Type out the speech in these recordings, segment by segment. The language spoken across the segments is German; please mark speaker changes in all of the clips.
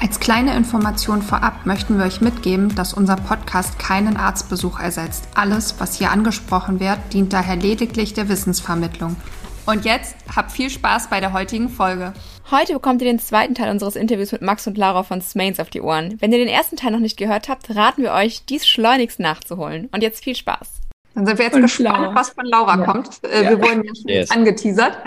Speaker 1: Als kleine Information vorab möchten wir euch mitgeben, dass unser Podcast keinen Arztbesuch ersetzt. Alles, was hier angesprochen wird, dient daher lediglich der Wissensvermittlung. Und jetzt habt viel Spaß bei der heutigen Folge.
Speaker 2: Heute bekommt ihr den zweiten Teil unseres Interviews mit Max und Laura von Smains auf die Ohren. Wenn ihr den ersten Teil noch nicht gehört habt, raten wir euch, dies schleunigst nachzuholen. Und jetzt viel Spaß.
Speaker 1: Dann sind wir jetzt und gespannt, Laura. was von Laura ja. kommt. Äh, ja. Wir wurden ja schon yes. angeteasert.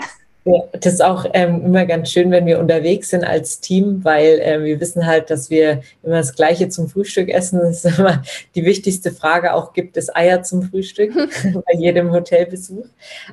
Speaker 3: Ja, das ist auch ähm, immer ganz schön, wenn wir unterwegs sind als Team, weil äh, wir wissen halt, dass wir immer das Gleiche zum Frühstück essen. Das ist immer die wichtigste Frage. Auch gibt es Eier zum Frühstück bei jedem Hotelbesuch.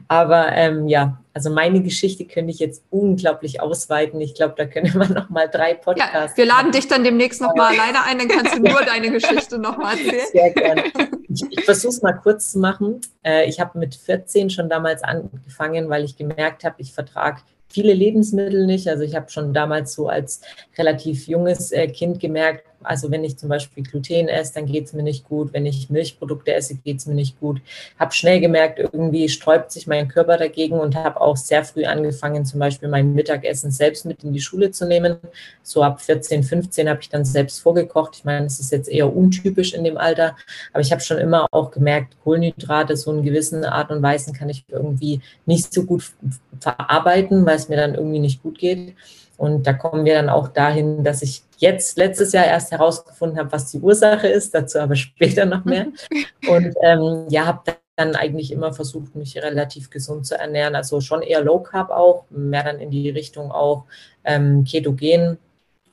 Speaker 3: Aber ähm, ja, also meine Geschichte könnte ich jetzt unglaublich ausweiten. Ich glaube, da können wir noch mal drei Podcasts.
Speaker 1: Ja, wir laden dich dann demnächst noch mal alleine ein, dann kannst du nur deine Geschichte noch mal erzählen.
Speaker 3: Sehr gerne. Ich, ich versuche es mal kurz zu machen. Äh, ich habe mit 14 schon damals angefangen, weil ich gemerkt habe, ich vertrage viele Lebensmittel nicht. Also ich habe schon damals so als relativ junges äh, Kind gemerkt, also wenn ich zum Beispiel Gluten esse, dann geht es mir nicht gut. Wenn ich Milchprodukte esse, geht es mir nicht gut. Habe schnell gemerkt, irgendwie sträubt sich mein Körper dagegen und habe auch sehr früh angefangen, zum Beispiel mein Mittagessen selbst mit in die Schule zu nehmen. So ab 14, 15 habe ich dann selbst vorgekocht. Ich meine, es ist jetzt eher untypisch in dem Alter, aber ich habe schon immer auch gemerkt, Kohlenhydrate so in gewissen Art und Weisen kann ich irgendwie nicht so gut verarbeiten, weil es mir dann irgendwie nicht gut geht. Und da kommen wir dann auch dahin, dass ich jetzt letztes Jahr erst herausgefunden habe, was die Ursache ist, dazu aber später noch mehr. Und ähm, ja, habe dann eigentlich immer versucht, mich relativ gesund zu ernähren. Also schon eher Low Carb auch, mehr dann in die Richtung auch ähm, Ketogen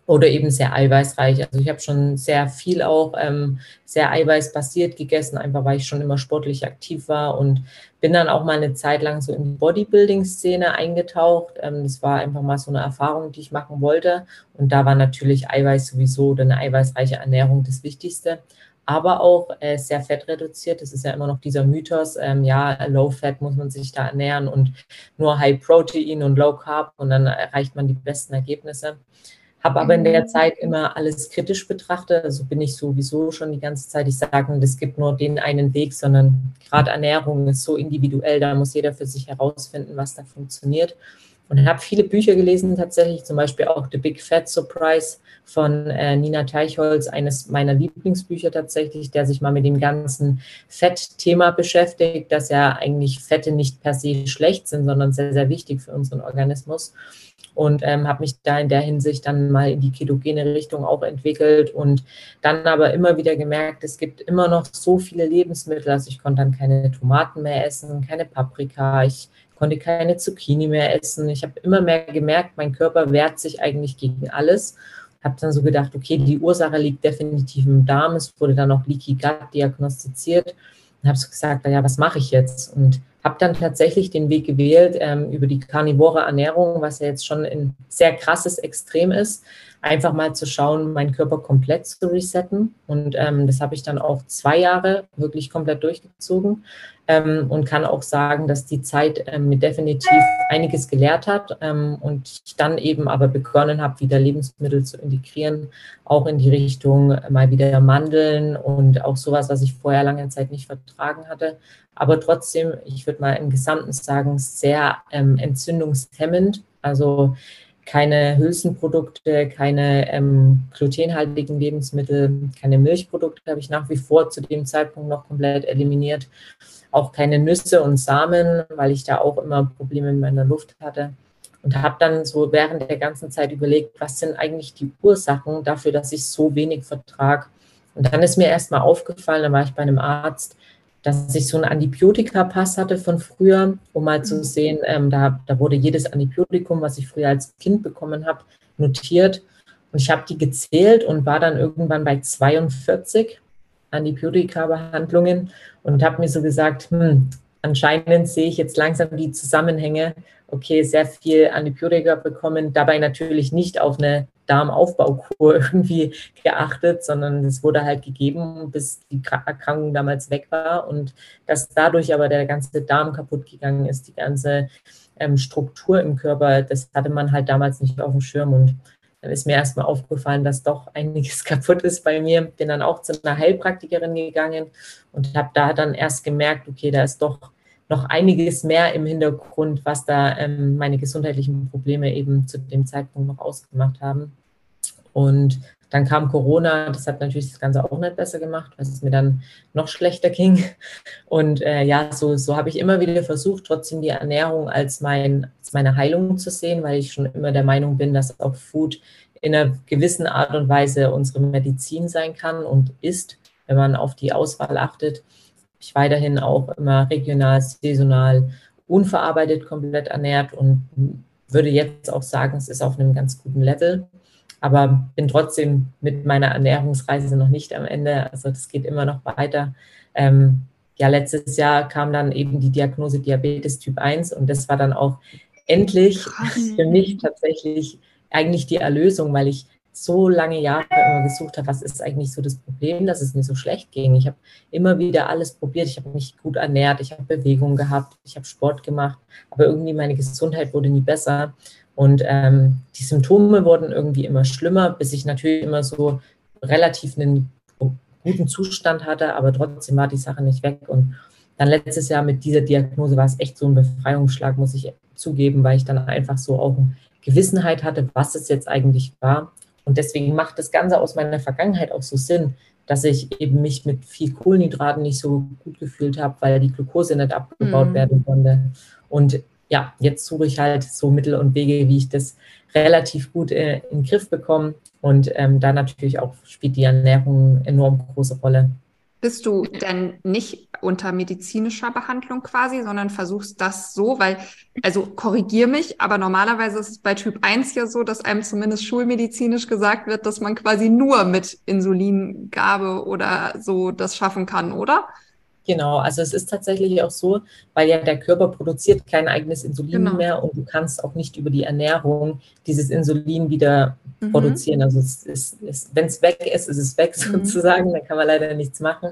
Speaker 3: oder eben sehr eiweißreich. Also ich habe schon sehr viel auch ähm, sehr eiweißbasiert gegessen, einfach weil ich schon immer sportlich aktiv war und bin dann auch mal eine Zeit lang so in die Bodybuilding-Szene eingetaucht. Ähm, das war einfach mal so eine Erfahrung, die ich machen wollte. Und da war natürlich Eiweiß sowieso oder eine eiweißreiche Ernährung das Wichtigste. Aber auch äh, sehr fettreduziert. Das ist ja immer noch dieser Mythos. Ähm, ja, Low Fat muss man sich da ernähren und nur High Protein und Low Carb und dann erreicht man die besten Ergebnisse. Habe aber in der mhm. Zeit immer alles kritisch betrachtet. Also bin ich sowieso schon die ganze Zeit. Ich sage, es gibt nur den einen Weg, sondern gerade Ernährung ist so individuell. Da muss jeder für sich herausfinden, was da funktioniert. Und habe viele Bücher gelesen tatsächlich, zum Beispiel auch The Big Fat Surprise von äh, Nina Teichholz, eines meiner Lieblingsbücher tatsächlich, der sich mal mit dem ganzen Fettthema beschäftigt, dass ja eigentlich Fette nicht per se schlecht sind, sondern sehr, sehr wichtig für unseren Organismus. Und ähm, habe mich da in der Hinsicht dann mal in die ketogene Richtung auch entwickelt und dann aber immer wieder gemerkt, es gibt immer noch so viele Lebensmittel, also ich konnte dann keine Tomaten mehr essen, keine Paprika, ich konnte keine Zucchini mehr essen. Ich habe immer mehr gemerkt, mein Körper wehrt sich eigentlich gegen alles. Habe dann so gedacht, okay, die Ursache liegt definitiv im Darm. Es wurde dann auch Leaky Gut diagnostiziert. Und habe so gesagt, naja, was mache ich jetzt? Und habe dann tatsächlich den Weg gewählt ähm, über die karnivore Ernährung, was ja jetzt schon ein sehr krasses Extrem ist, einfach mal zu schauen, meinen Körper komplett zu resetten. Und ähm, das habe ich dann auch zwei Jahre wirklich komplett durchgezogen ähm, und kann auch sagen, dass die Zeit ähm, mir definitiv einiges gelehrt hat ähm, und ich dann eben aber begonnen habe, wieder Lebensmittel zu integrieren, auch in die Richtung mal wieder Mandeln und auch sowas, was ich vorher lange Zeit nicht vertragen hatte. Aber trotzdem, ich würde mal im Gesamten sagen, sehr ähm, entzündungshemmend. Also keine Hülsenprodukte, keine ähm, glutenhaltigen Lebensmittel, keine Milchprodukte habe ich nach wie vor zu dem Zeitpunkt noch komplett eliminiert. Auch keine Nüsse und Samen, weil ich da auch immer Probleme mit meiner Luft hatte. Und habe dann so während der ganzen Zeit überlegt, was sind eigentlich die Ursachen dafür, dass ich so wenig vertrage. Und dann ist mir erstmal aufgefallen, da war ich bei einem Arzt, dass ich so einen Antibiotika-Pass hatte von früher, um mal zu mhm. sehen, ähm, da, da wurde jedes Antibiotikum, was ich früher als Kind bekommen habe, notiert. Und ich habe die gezählt und war dann irgendwann bei 42 Antibiotika-Behandlungen und habe mir so gesagt, hm, anscheinend sehe ich jetzt langsam die Zusammenhänge. Okay, sehr viel Antibiotika bekommen, dabei natürlich nicht auf eine Darmaufbaukur irgendwie geachtet, sondern es wurde halt gegeben, bis die Erkrankung damals weg war und dass dadurch aber der ganze Darm kaputt gegangen ist, die ganze ähm, Struktur im Körper, das hatte man halt damals nicht auf dem Schirm und dann ist mir erstmal aufgefallen, dass doch einiges kaputt ist bei mir. Bin dann auch zu einer Heilpraktikerin gegangen und habe da dann erst gemerkt, okay, da ist doch noch einiges mehr im Hintergrund, was da ähm, meine gesundheitlichen Probleme eben zu dem Zeitpunkt noch ausgemacht haben. Und dann kam Corona, das hat natürlich das Ganze auch nicht besser gemacht, weil es mir dann noch schlechter ging. Und äh, ja, so, so habe ich immer wieder versucht, trotzdem die Ernährung als, mein, als meine Heilung zu sehen, weil ich schon immer der Meinung bin, dass auch Food in einer gewissen Art und Weise unsere Medizin sein kann und ist, wenn man auf die Auswahl achtet. Ich weiterhin auch immer regional, saisonal, unverarbeitet komplett ernährt und würde jetzt auch sagen, es ist auf einem ganz guten Level aber bin trotzdem mit meiner Ernährungsreise noch nicht am Ende. Also das geht immer noch weiter. Ähm, ja, letztes Jahr kam dann eben die Diagnose Diabetes Typ 1 und das war dann auch endlich für mich tatsächlich eigentlich die Erlösung, weil ich so lange Jahre immer gesucht habe, was ist eigentlich so das Problem, dass es mir so schlecht ging. Ich habe immer wieder alles probiert, ich habe mich gut ernährt, ich habe Bewegung gehabt, ich habe Sport gemacht, aber irgendwie meine Gesundheit wurde nie besser. Und ähm, die Symptome wurden irgendwie immer schlimmer, bis ich natürlich immer so relativ einen guten Zustand hatte, aber trotzdem war die Sache nicht weg. Und dann letztes Jahr mit dieser Diagnose war es echt so ein Befreiungsschlag, muss ich zugeben, weil ich dann einfach so auch Gewissenheit hatte, was es jetzt eigentlich war. Und deswegen macht das Ganze aus meiner Vergangenheit auch so Sinn, dass ich eben mich mit viel Kohlenhydraten nicht so gut gefühlt habe, weil die Glucose nicht abgebaut mhm. werden konnte. Und ja, jetzt suche ich halt so Mittel und Wege, wie ich das relativ gut äh, in den Griff bekomme. Und ähm, da natürlich auch spielt die Ernährung eine enorm große Rolle.
Speaker 1: Bist du denn nicht unter medizinischer Behandlung quasi, sondern versuchst das so, weil, also korrigier mich, aber normalerweise ist es bei Typ 1 ja so, dass einem zumindest schulmedizinisch gesagt wird, dass man quasi nur mit Insulingabe oder so das schaffen kann, oder?
Speaker 3: Genau, also es ist tatsächlich auch so, weil ja der Körper produziert kein eigenes Insulin genau. mehr und du kannst auch nicht über die Ernährung dieses Insulin wieder mhm. produzieren. Also es ist, ist wenn es weg ist, ist es weg mhm. sozusagen, da kann man leider nichts machen.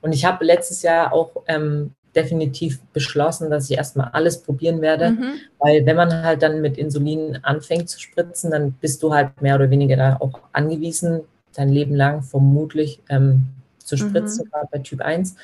Speaker 3: Und ich habe letztes Jahr auch ähm, definitiv beschlossen, dass ich erstmal alles probieren werde, mhm. weil wenn man halt dann mit Insulin anfängt zu spritzen, dann bist du halt mehr oder weniger da auch angewiesen, dein Leben lang vermutlich ähm, zu mhm. spritzen, gerade bei Typ 1.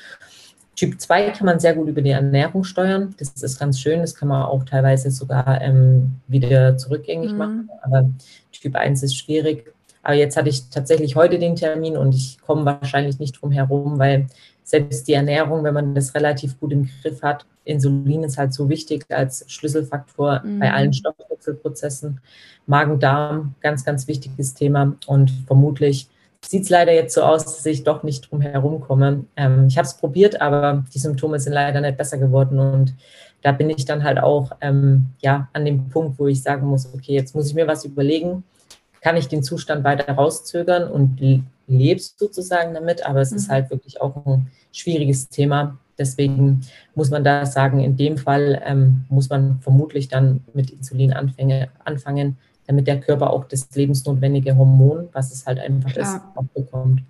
Speaker 3: Typ 2 kann man sehr gut über die Ernährung steuern. Das ist ganz schön. Das kann man auch teilweise sogar ähm, wieder zurückgängig mhm. machen. Aber Typ 1 ist schwierig. Aber jetzt hatte ich tatsächlich heute den Termin und ich komme wahrscheinlich nicht drum herum, weil selbst die Ernährung, wenn man das relativ gut im Griff hat, Insulin ist halt so wichtig als Schlüsselfaktor mhm. bei allen Stoffwechselprozessen. Magen-Darm, ganz, ganz wichtiges Thema und vermutlich sieht es leider jetzt so aus, dass ich doch nicht drum herum komme. Ähm, ich habe es probiert, aber die Symptome sind leider nicht besser geworden und da bin ich dann halt auch ähm, ja, an dem Punkt, wo ich sagen muss, okay, jetzt muss ich mir was überlegen. Kann ich den Zustand weiter rauszögern und lebst sozusagen damit, aber es mhm. ist halt wirklich auch ein schwieriges Thema. Deswegen muss man da sagen, in dem Fall ähm, muss man vermutlich dann mit Insulin anfangen, damit der Körper auch das lebensnotwendige Hormon, was es halt einfach Klar. ist, auch bekommt.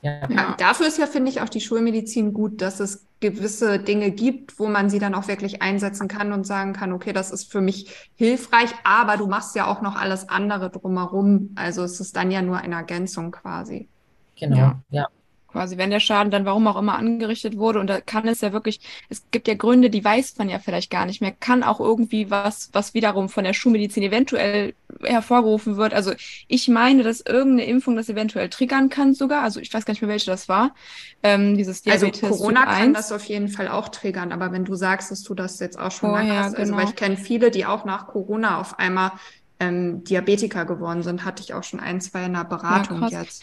Speaker 1: Ja. ja. dafür ist ja, finde ich, auch die Schulmedizin gut, dass es gewisse Dinge gibt, wo man sie dann auch wirklich einsetzen kann und sagen kann, okay, das ist für mich hilfreich, aber du machst ja auch noch alles andere drumherum. Also es ist dann ja nur eine Ergänzung quasi.
Speaker 3: Genau, ja. ja
Speaker 2: quasi, wenn der Schaden dann warum auch immer angerichtet wurde. Und da kann es ja wirklich, es gibt ja Gründe, die weiß man ja vielleicht gar nicht mehr. Kann auch irgendwie was, was wiederum von der Schulmedizin eventuell hervorgerufen wird. Also ich meine, dass irgendeine Impfung das eventuell triggern kann sogar. Also ich weiß gar nicht mehr, welche das war. Ähm, dieses
Speaker 1: also Diabetes Also Corona kann das auf jeden Fall auch triggern. Aber wenn du sagst, dass du das jetzt auch schon oh, mal hast, genau. also weil genau. ich kenne viele, die auch nach Corona auf einmal ähm, Diabetiker geworden sind, hatte ich auch schon ein, zwei in der Beratung ja, jetzt.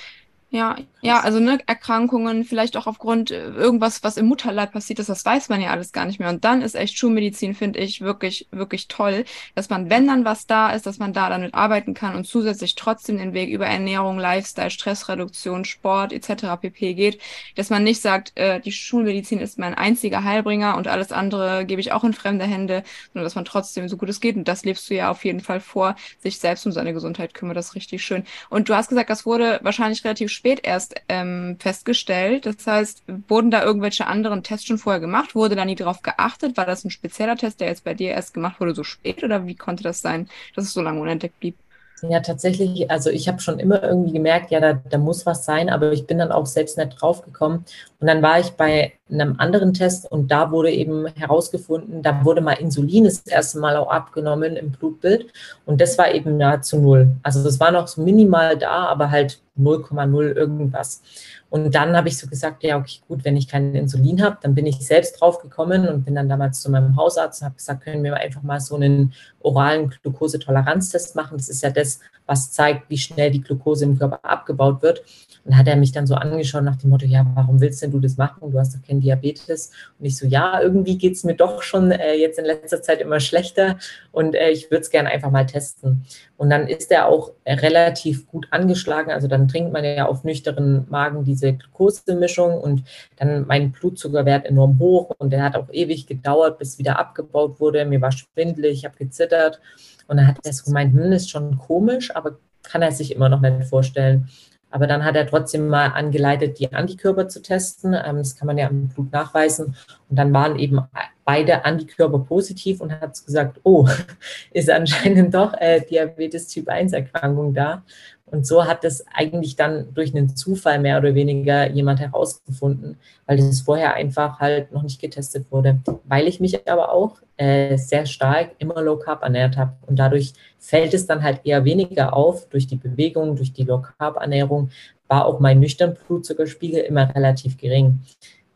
Speaker 2: Ja, ja, also ne, Erkrankungen, vielleicht auch aufgrund äh, irgendwas, was im Mutterleib passiert ist, das weiß man ja alles gar nicht mehr. Und dann ist echt Schulmedizin, finde ich, wirklich, wirklich toll, dass man, wenn dann was da ist, dass man da damit arbeiten kann und zusätzlich trotzdem den Weg über Ernährung, Lifestyle, Stressreduktion, Sport etc. pp. geht, dass man nicht sagt, äh, die Schulmedizin ist mein einziger Heilbringer und alles andere gebe ich auch in fremde Hände, sondern dass man trotzdem so gut es geht, und das lebst du ja auf jeden Fall vor, sich selbst um seine Gesundheit kümmert, das ist richtig schön. Und du hast gesagt, das wurde wahrscheinlich relativ spät erst ähm, festgestellt. Das heißt, wurden da irgendwelche anderen Tests schon vorher gemacht? Wurde da nie drauf geachtet? War das ein spezieller Test, der jetzt bei dir erst gemacht wurde, so spät? Oder wie konnte das sein, dass es so lange unentdeckt blieb?
Speaker 3: Ja, tatsächlich, also ich habe schon immer irgendwie gemerkt, ja, da, da muss was sein, aber ich bin dann auch selbst nicht drauf gekommen. Und dann war ich bei einem anderen Test und da wurde eben herausgefunden, da wurde mal Insulin das erste Mal auch abgenommen im Blutbild und das war eben nahezu null. Also das war noch so minimal da, aber halt 0,0 irgendwas. Und dann habe ich so gesagt, ja, okay, gut, wenn ich kein Insulin habe, dann bin ich selbst drauf gekommen und bin dann damals zu meinem Hausarzt und habe gesagt, können wir einfach mal so einen oralen Glukosetoleranztest machen. Das ist ja das, was zeigt, wie schnell die Glukose im Körper abgebaut wird. Und hat er mich dann so angeschaut nach dem Motto, ja, warum willst denn du das machen? Du hast doch keinen Diabetes. Und ich so, ja, irgendwie geht es mir doch schon äh, jetzt in letzter Zeit immer schlechter und äh, ich würde es gerne einfach mal testen. Und dann ist er auch äh, relativ gut angeschlagen. Also dann trinkt man ja auf nüchternen Magen diese Glukosemischung und dann mein Blutzuckerwert enorm hoch und der hat auch ewig gedauert, bis wieder abgebaut wurde. Mir war schwindelig, ich habe gezittert. Und dann hat er so gemeint, hm, ist schon komisch, aber kann er sich immer noch nicht vorstellen. Aber dann hat er trotzdem mal angeleitet, die Antikörper zu testen. Ähm, das kann man ja im Blut nachweisen. Und dann waren eben beide Antikörper positiv und hat gesagt, oh, ist anscheinend doch äh, Diabetes Typ 1 Erkrankung da. Und so hat es eigentlich dann durch einen Zufall mehr oder weniger jemand herausgefunden, weil das vorher einfach halt noch nicht getestet wurde. Weil ich mich aber auch äh, sehr stark immer Low Carb ernährt habe. Und dadurch fällt es dann halt eher weniger auf durch die Bewegung, durch die Low Carb Ernährung, war auch mein nüchtern Blutzuckerspiegel immer relativ gering.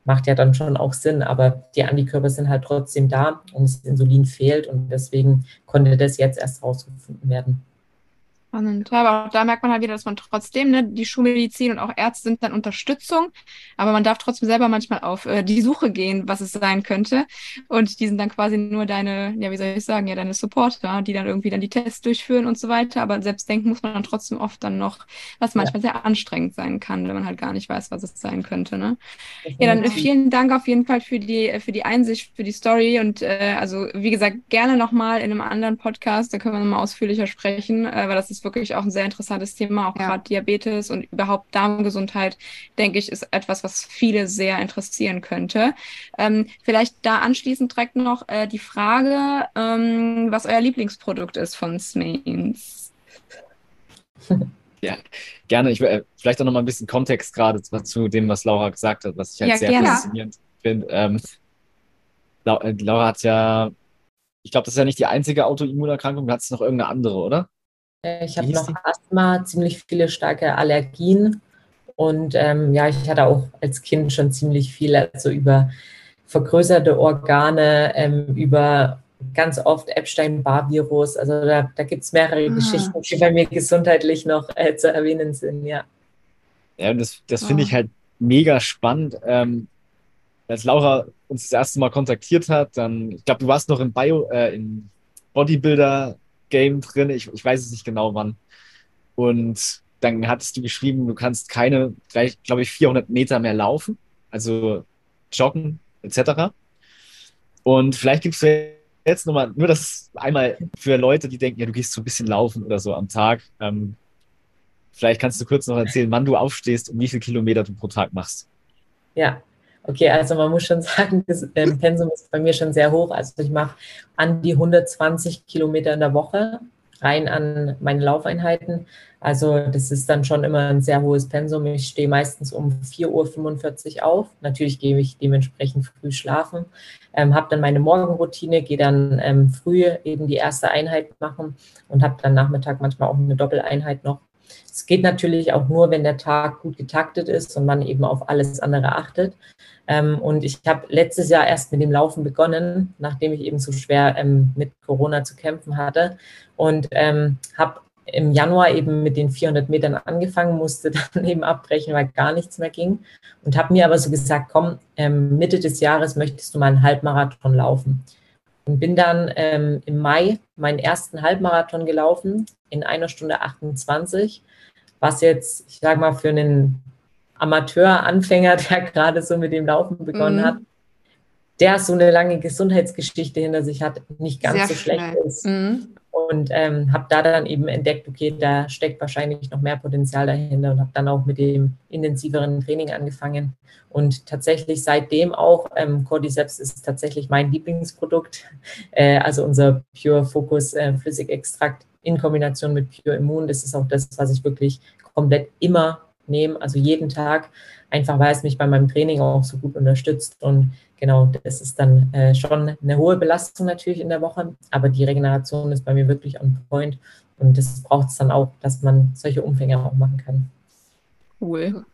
Speaker 3: Macht ja dann schon auch Sinn, aber die Antikörper sind halt trotzdem da und das Insulin fehlt und deswegen konnte das jetzt erst rausgefunden werden.
Speaker 2: Spannend. Ja, aber auch da merkt man halt wieder, dass man trotzdem, ne, die Schulmedizin und auch Ärzte sind dann Unterstützung, aber man darf trotzdem selber manchmal auf äh, die Suche gehen, was es sein könnte. Und die sind dann quasi nur deine, ja, wie soll ich sagen, ja, deine Supporter, die dann irgendwie dann die Tests durchführen und so weiter. Aber selbst denken muss man dann trotzdem oft dann noch, was manchmal ja. sehr anstrengend sein kann, wenn man halt gar nicht weiß, was es sein könnte. Ne? Ja, dann äh, vielen Dank auf jeden Fall für die, für die Einsicht, für die Story. Und äh, also, wie gesagt, gerne nochmal in einem anderen Podcast, da können wir nochmal ausführlicher sprechen, äh, weil das ist ist wirklich auch ein sehr interessantes Thema. Auch ja. gerade Diabetes und überhaupt Darmgesundheit, denke ich, ist etwas, was viele sehr interessieren könnte. Ähm, vielleicht da anschließend direkt noch äh, die Frage, ähm, was euer Lieblingsprodukt ist von Smains.
Speaker 4: Ja, gerne. Ich äh, vielleicht auch noch mal ein bisschen Kontext gerade zu dem, was Laura gesagt hat, was ich halt ja, sehr gerne. faszinierend finde. Ähm, äh, Laura hat ja, ich glaube, das ist ja nicht die einzige Autoimmunerkrankung, du hast noch irgendeine andere, oder?
Speaker 3: Äh, ich habe noch die? Asthma, ziemlich viele starke Allergien. Und ähm, ja, ich hatte auch als Kind schon ziemlich viel, also über vergrößerte Organe, ähm, über ganz oft Epstein-Barr-Virus. Also da, da gibt es mehrere ah. Geschichten, die bei mir gesundheitlich noch äh, zu erwähnen sind, ja.
Speaker 4: Ja, das, das finde ich ah. halt mega spannend. Ähm, als Laura uns das erste Mal kontaktiert hat, dann, ich glaube, du warst noch im Bio, äh, im Bodybuilder Game drin. Ich, ich weiß es nicht genau wann. Und dann hattest du geschrieben, du kannst keine, glaube ich, 400 Meter mehr laufen, also joggen etc. Und vielleicht gibst du jetzt nochmal, nur das einmal für Leute, die denken, ja, du gehst so ein bisschen laufen oder so am Tag. Ähm, vielleicht kannst du kurz noch erzählen, wann du aufstehst und wie viele Kilometer du pro Tag machst.
Speaker 3: Ja, Okay, also man muss schon sagen, das ähm, Pensum ist bei mir schon sehr hoch. Also ich mache an die 120 Kilometer in der Woche rein an meine Laufeinheiten. Also das ist dann schon immer ein sehr hohes Pensum. Ich stehe meistens um 4.45 Uhr auf. Natürlich gehe ich dementsprechend früh schlafen, ähm, habe dann meine Morgenroutine, gehe dann ähm, früh eben die erste Einheit machen und habe dann Nachmittag manchmal auch eine Doppeleinheit noch. Es geht natürlich auch nur, wenn der Tag gut getaktet ist und man eben auf alles andere achtet. Ähm, und ich habe letztes Jahr erst mit dem Laufen begonnen, nachdem ich eben so schwer ähm, mit Corona zu kämpfen hatte. Und ähm, habe im Januar eben mit den 400 Metern angefangen, musste dann eben abbrechen, weil gar nichts mehr ging. Und habe mir aber so gesagt, komm, Mitte des Jahres möchtest du mal einen Halbmarathon laufen. Und bin dann ähm, im Mai meinen ersten Halbmarathon gelaufen in einer Stunde 28, was jetzt, ich sage mal, für einen Amateur-Anfänger, der gerade so mit dem Laufen begonnen mhm. hat, der so eine lange Gesundheitsgeschichte hinter sich hat, nicht ganz Sehr so schlecht schnell. ist. Mhm und ähm, habe da dann eben entdeckt, okay, da steckt wahrscheinlich noch mehr Potenzial dahinter und habe dann auch mit dem intensiveren Training angefangen. Und tatsächlich seitdem auch, ähm, Cordyceps ist tatsächlich mein Lieblingsprodukt, äh, also unser Pure Focus äh, Flüssigextrakt in Kombination mit Pure Immun. Das ist auch das, was ich wirklich komplett immer nehme, also jeden Tag, einfach weil es mich bei meinem Training auch so gut unterstützt und genau, das ist dann äh, schon eine hohe Belastung natürlich in der Woche, aber die Regeneration ist bei mir wirklich on point und das braucht es dann auch, dass man solche Umfänge auch machen kann.
Speaker 2: Cool.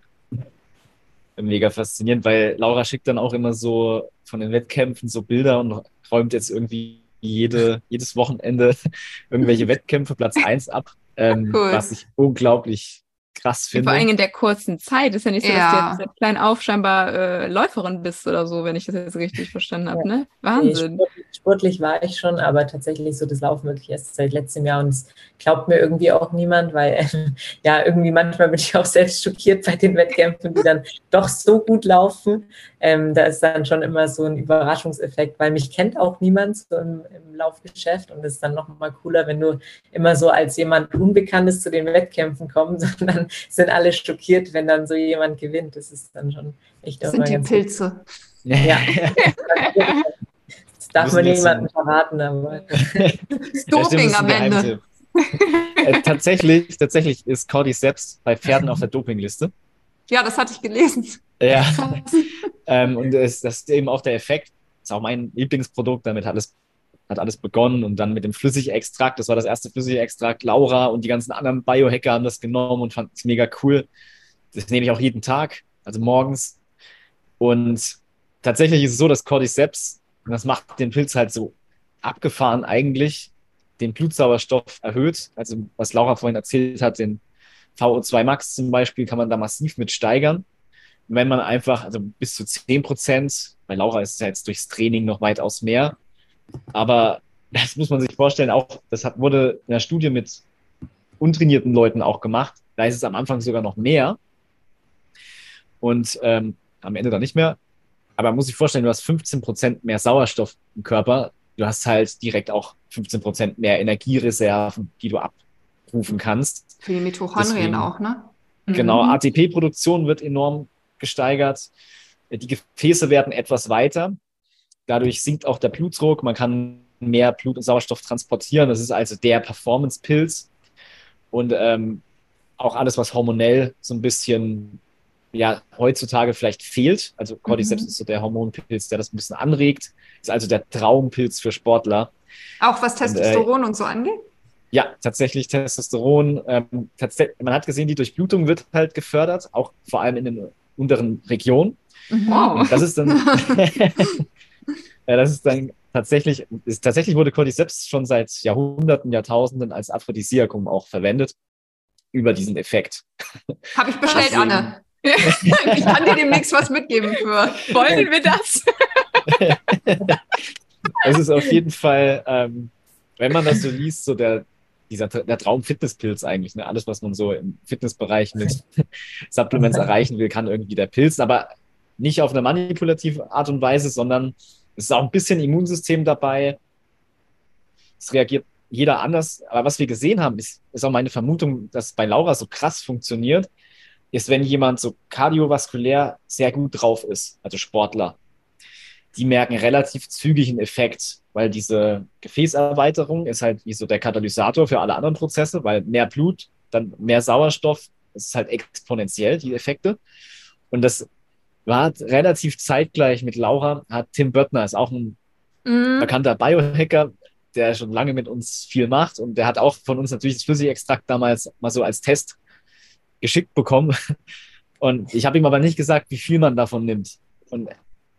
Speaker 4: Mega faszinierend, weil Laura schickt dann auch immer so von den Wettkämpfen so Bilder und räumt jetzt irgendwie jede, jedes Wochenende irgendwelche Wettkämpfe Platz 1 ab, ähm, cool. was ich unglaublich krass finde.
Speaker 2: Vor allem in der kurzen Zeit. Ist ja nicht so, ja. dass du jetzt seit klein auf scheinbar äh, Läuferin bist oder so, wenn ich das jetzt richtig verstanden habe. Ne? Wahnsinn.
Speaker 3: Nee, sportlich, sportlich, war ich schon, aber tatsächlich so das Laufen wirklich erst seit letztem Jahr und es glaubt mir irgendwie auch niemand, weil äh, ja irgendwie manchmal bin ich auch selbst schockiert bei den Wettkämpfen, die dann doch so gut laufen. Ähm, da ist dann schon immer so ein Überraschungseffekt, weil mich kennt auch niemand so im, im Laufgeschäft und es ist dann noch mal cooler, wenn du immer so als jemand Unbekanntes zu den Wettkämpfen kommst, sind alle schockiert, wenn dann so jemand gewinnt. Das ist dann schon echt
Speaker 1: das Sind die Pilze. Gut.
Speaker 3: Ja. das darf man niemandem verraten, aber.
Speaker 1: Doping am Ende.
Speaker 4: äh, tatsächlich, tatsächlich ist Cordyceps bei Pferden auf der Dopingliste.
Speaker 1: Ja, das hatte ich gelesen.
Speaker 4: Ja. ähm, und das, das ist eben auch der Effekt. Das ist auch mein Lieblingsprodukt. Damit hat es hat alles begonnen und dann mit dem Flüssigextrakt, das war das erste Flüssigextrakt, Laura und die ganzen anderen Biohacker haben das genommen und fanden es mega cool. Das nehme ich auch jeden Tag, also morgens. Und tatsächlich ist es so, dass Cordyceps, das macht den Pilz halt so abgefahren eigentlich, den Blutsauerstoff erhöht. Also was Laura vorhin erzählt hat, den VO2 Max zum Beispiel, kann man da massiv mit steigern. Wenn man einfach, also bis zu 10 Prozent, bei Laura ist es ja jetzt durchs Training noch weitaus mehr, aber das muss man sich vorstellen, auch das hat, wurde in der Studie mit untrainierten Leuten auch gemacht. Da ist es am Anfang sogar noch mehr und ähm, am Ende dann nicht mehr. Aber man muss sich vorstellen, du hast 15 Prozent mehr Sauerstoff im Körper. Du hast halt direkt auch 15 Prozent mehr Energiereserven, die du abrufen kannst.
Speaker 1: Für die Mitochondrien Deswegen, auch, ne?
Speaker 4: Genau, mhm. ATP-Produktion wird enorm gesteigert. Die Gefäße werden etwas weiter. Dadurch sinkt auch der Blutdruck, man kann mehr Blut und Sauerstoff transportieren. Das ist also der Performance-Pilz. Und ähm, auch alles, was hormonell so ein bisschen ja heutzutage vielleicht fehlt. Also Cordyceps mhm. ist so der Hormonpilz, der das ein bisschen anregt. Ist also der Traumpilz für Sportler.
Speaker 1: Auch was Testosteron und, äh, und so angeht?
Speaker 4: Ja, tatsächlich Testosteron. Ähm, tats man hat gesehen, die Durchblutung wird halt gefördert, auch vor allem in den unteren Regionen. Mhm. Wow. Das ist dann Ja, das ist dann tatsächlich, ist, tatsächlich wurde Cordyceps schon seit Jahrhunderten, Jahrtausenden als Aphrodisiakum auch verwendet über diesen Effekt.
Speaker 1: Habe ich bestellt, Deswegen. Anne. ich kann dir demnächst was mitgeben für. Wollen wir das?
Speaker 4: es ist auf jeden Fall, ähm, wenn man das so liest, so der, dieser, der Traum-Fitnesspilz eigentlich. Ne? Alles, was man so im Fitnessbereich mit Supplements erreichen will, kann irgendwie der Pilz, aber nicht auf eine manipulative Art und Weise, sondern es ist auch ein bisschen Immunsystem dabei. Es reagiert jeder anders. Aber was wir gesehen haben, ist, ist auch meine Vermutung, dass bei Laura so krass funktioniert, ist, wenn jemand so kardiovaskulär sehr gut drauf ist, also Sportler. Die merken relativ zügig einen Effekt, weil diese Gefäßerweiterung ist halt wie so der Katalysator für alle anderen Prozesse, weil mehr Blut, dann mehr Sauerstoff, das ist halt exponentiell, die Effekte. Und das war relativ zeitgleich mit Laura, hat Tim Böttner, ist auch ein mhm. bekannter Biohacker, der schon lange mit uns viel macht und der hat auch von uns natürlich das Flüssigextrakt damals mal so als Test geschickt bekommen. Und ich habe ihm aber nicht gesagt, wie viel man davon nimmt. Und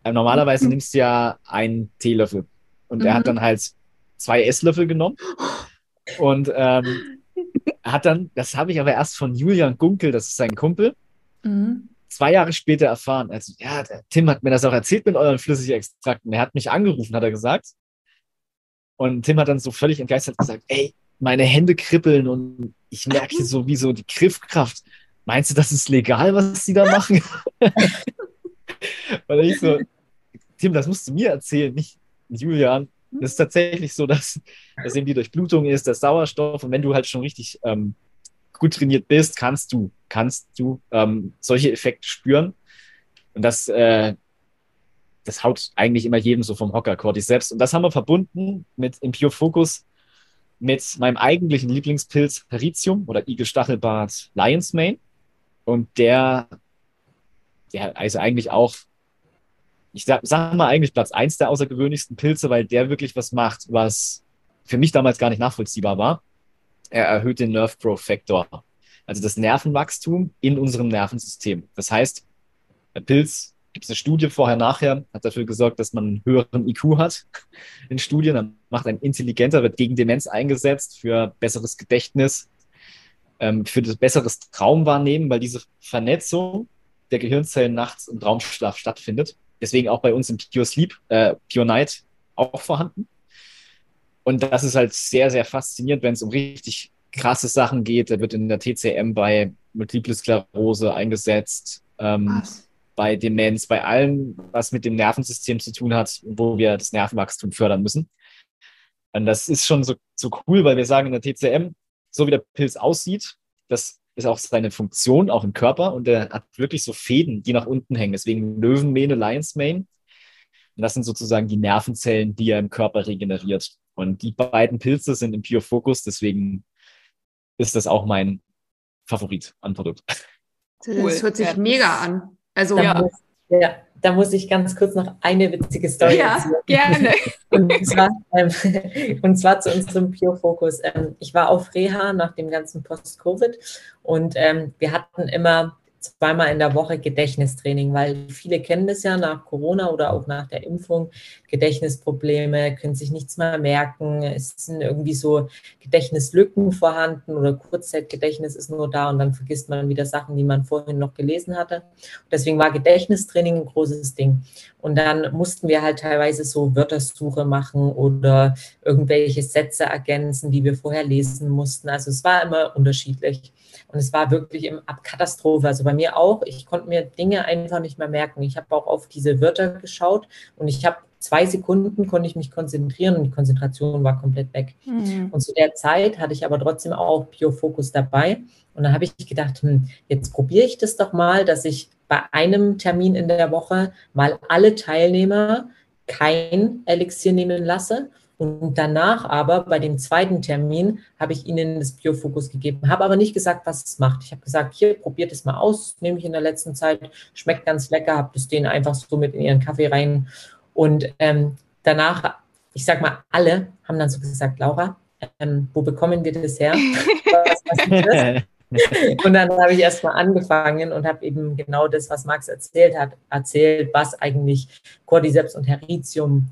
Speaker 4: äh, normalerweise mhm. nimmst du ja einen Teelöffel. Und mhm. er hat mhm. dann halt zwei Esslöffel genommen. Und ähm, hat dann, das habe ich aber erst von Julian Gunkel, das ist sein Kumpel, mhm. Zwei Jahre später erfahren. Also, ja, Tim hat mir das auch erzählt mit euren Flüssigextrakten. Er hat mich angerufen, hat er gesagt. Und Tim hat dann so völlig entgeistert gesagt, ey, meine Hände kribbeln und ich merke hier so wie so die Griffkraft. Meinst du, das ist legal, was sie da machen? und ich so, Tim, das musst du mir erzählen, nicht Julian. Das ist tatsächlich so, dass, dass eben die Durchblutung ist, der Sauerstoff. Und wenn du halt schon richtig ähm, gut trainiert bist, kannst du, kannst du ähm, solche Effekte spüren. Und das, äh, das haut eigentlich immer jedem so vom Hocker, Cordy selbst. Und das haben wir verbunden mit im Pure Focus mit meinem eigentlichen Lieblingspilz Heritium oder Igelstachelbart Lion's Mane. Und der, der also eigentlich auch ich sag, sag mal eigentlich Platz eins der außergewöhnlichsten Pilze, weil der wirklich was macht, was für mich damals gar nicht nachvollziehbar war. Er erhöht den Nerve Growth Factor, also das Nervenwachstum in unserem Nervensystem. Das heißt, der Pilz gibt es eine Studie vorher, nachher, hat dafür gesorgt, dass man einen höheren IQ hat in Studien. Dann macht ein intelligenter, wird gegen Demenz eingesetzt für besseres Gedächtnis, ähm, für das besseres Traumwahrnehmen, weil diese Vernetzung der Gehirnzellen nachts im Traumschlaf stattfindet. Deswegen auch bei uns im Pure Sleep, äh, Pure Night auch vorhanden. Und das ist halt sehr, sehr faszinierend, wenn es um richtig krasse Sachen geht. Da wird in der TCM bei Multiple Sklerose eingesetzt, ähm, bei Demenz, bei allem, was mit dem Nervensystem zu tun hat, wo wir das Nervenwachstum fördern müssen. Und das ist schon so, so cool, weil wir sagen in der TCM, so wie der Pilz aussieht, das ist auch seine Funktion, auch im Körper. Und er hat wirklich so Fäden, die nach unten hängen. Deswegen Löwenmähne, Lionsmane. Und das sind sozusagen die Nervenzellen, die er im Körper regeneriert. Und die beiden Pilze sind im Pure Focus, deswegen ist das auch mein Favorit an Produkt.
Speaker 1: Cool. Das hört sich ja. mega an. Also
Speaker 3: ja. Muss, ja, da muss ich ganz kurz noch eine witzige Story
Speaker 1: ja, erzählen. gerne.
Speaker 3: Und zwar, ähm, und zwar zu unserem Pure Focus. Ähm, ich war auf Reha nach dem ganzen Post-Covid und ähm, wir hatten immer zweimal in der Woche Gedächtnistraining, weil viele kennen das ja nach Corona oder auch nach der Impfung. Gedächtnisprobleme, können sich nichts mehr merken. Es sind irgendwie so Gedächtnislücken vorhanden oder Kurzzeitgedächtnis ist nur da und dann vergisst man wieder Sachen, die man vorhin noch gelesen hatte. Und deswegen war Gedächtnistraining ein großes Ding. Und dann mussten wir halt teilweise so Wörtersuche machen oder irgendwelche Sätze ergänzen, die wir vorher lesen mussten. Also es war immer unterschiedlich. Und es war wirklich im Katastrophe. Also bei mir auch. Ich konnte mir Dinge einfach nicht mehr merken. Ich habe auch auf diese Wörter geschaut und ich habe zwei Sekunden konnte ich mich konzentrieren und die Konzentration war komplett weg. Mhm. Und zu der Zeit hatte ich aber trotzdem auch Pure Focus dabei. Und dann habe ich gedacht, hm, jetzt probiere ich das doch mal, dass ich bei einem Termin in der Woche mal alle Teilnehmer kein Elixier nehmen lasse und danach aber bei dem zweiten Termin habe ich ihnen das Biofokus gegeben, habe aber nicht gesagt, was es macht. Ich habe gesagt, hier, probiert es mal aus, nehme ich in der letzten Zeit, schmeckt ganz lecker, habe das denen einfach so mit in ihren Kaffee rein. Und ähm, danach, ich sage mal, alle haben dann so gesagt, Laura, ähm, wo bekommen wir das her? was, was das? und dann habe ich erstmal angefangen und habe eben genau das, was Max erzählt hat, erzählt, was eigentlich Cordyceps und Heritium,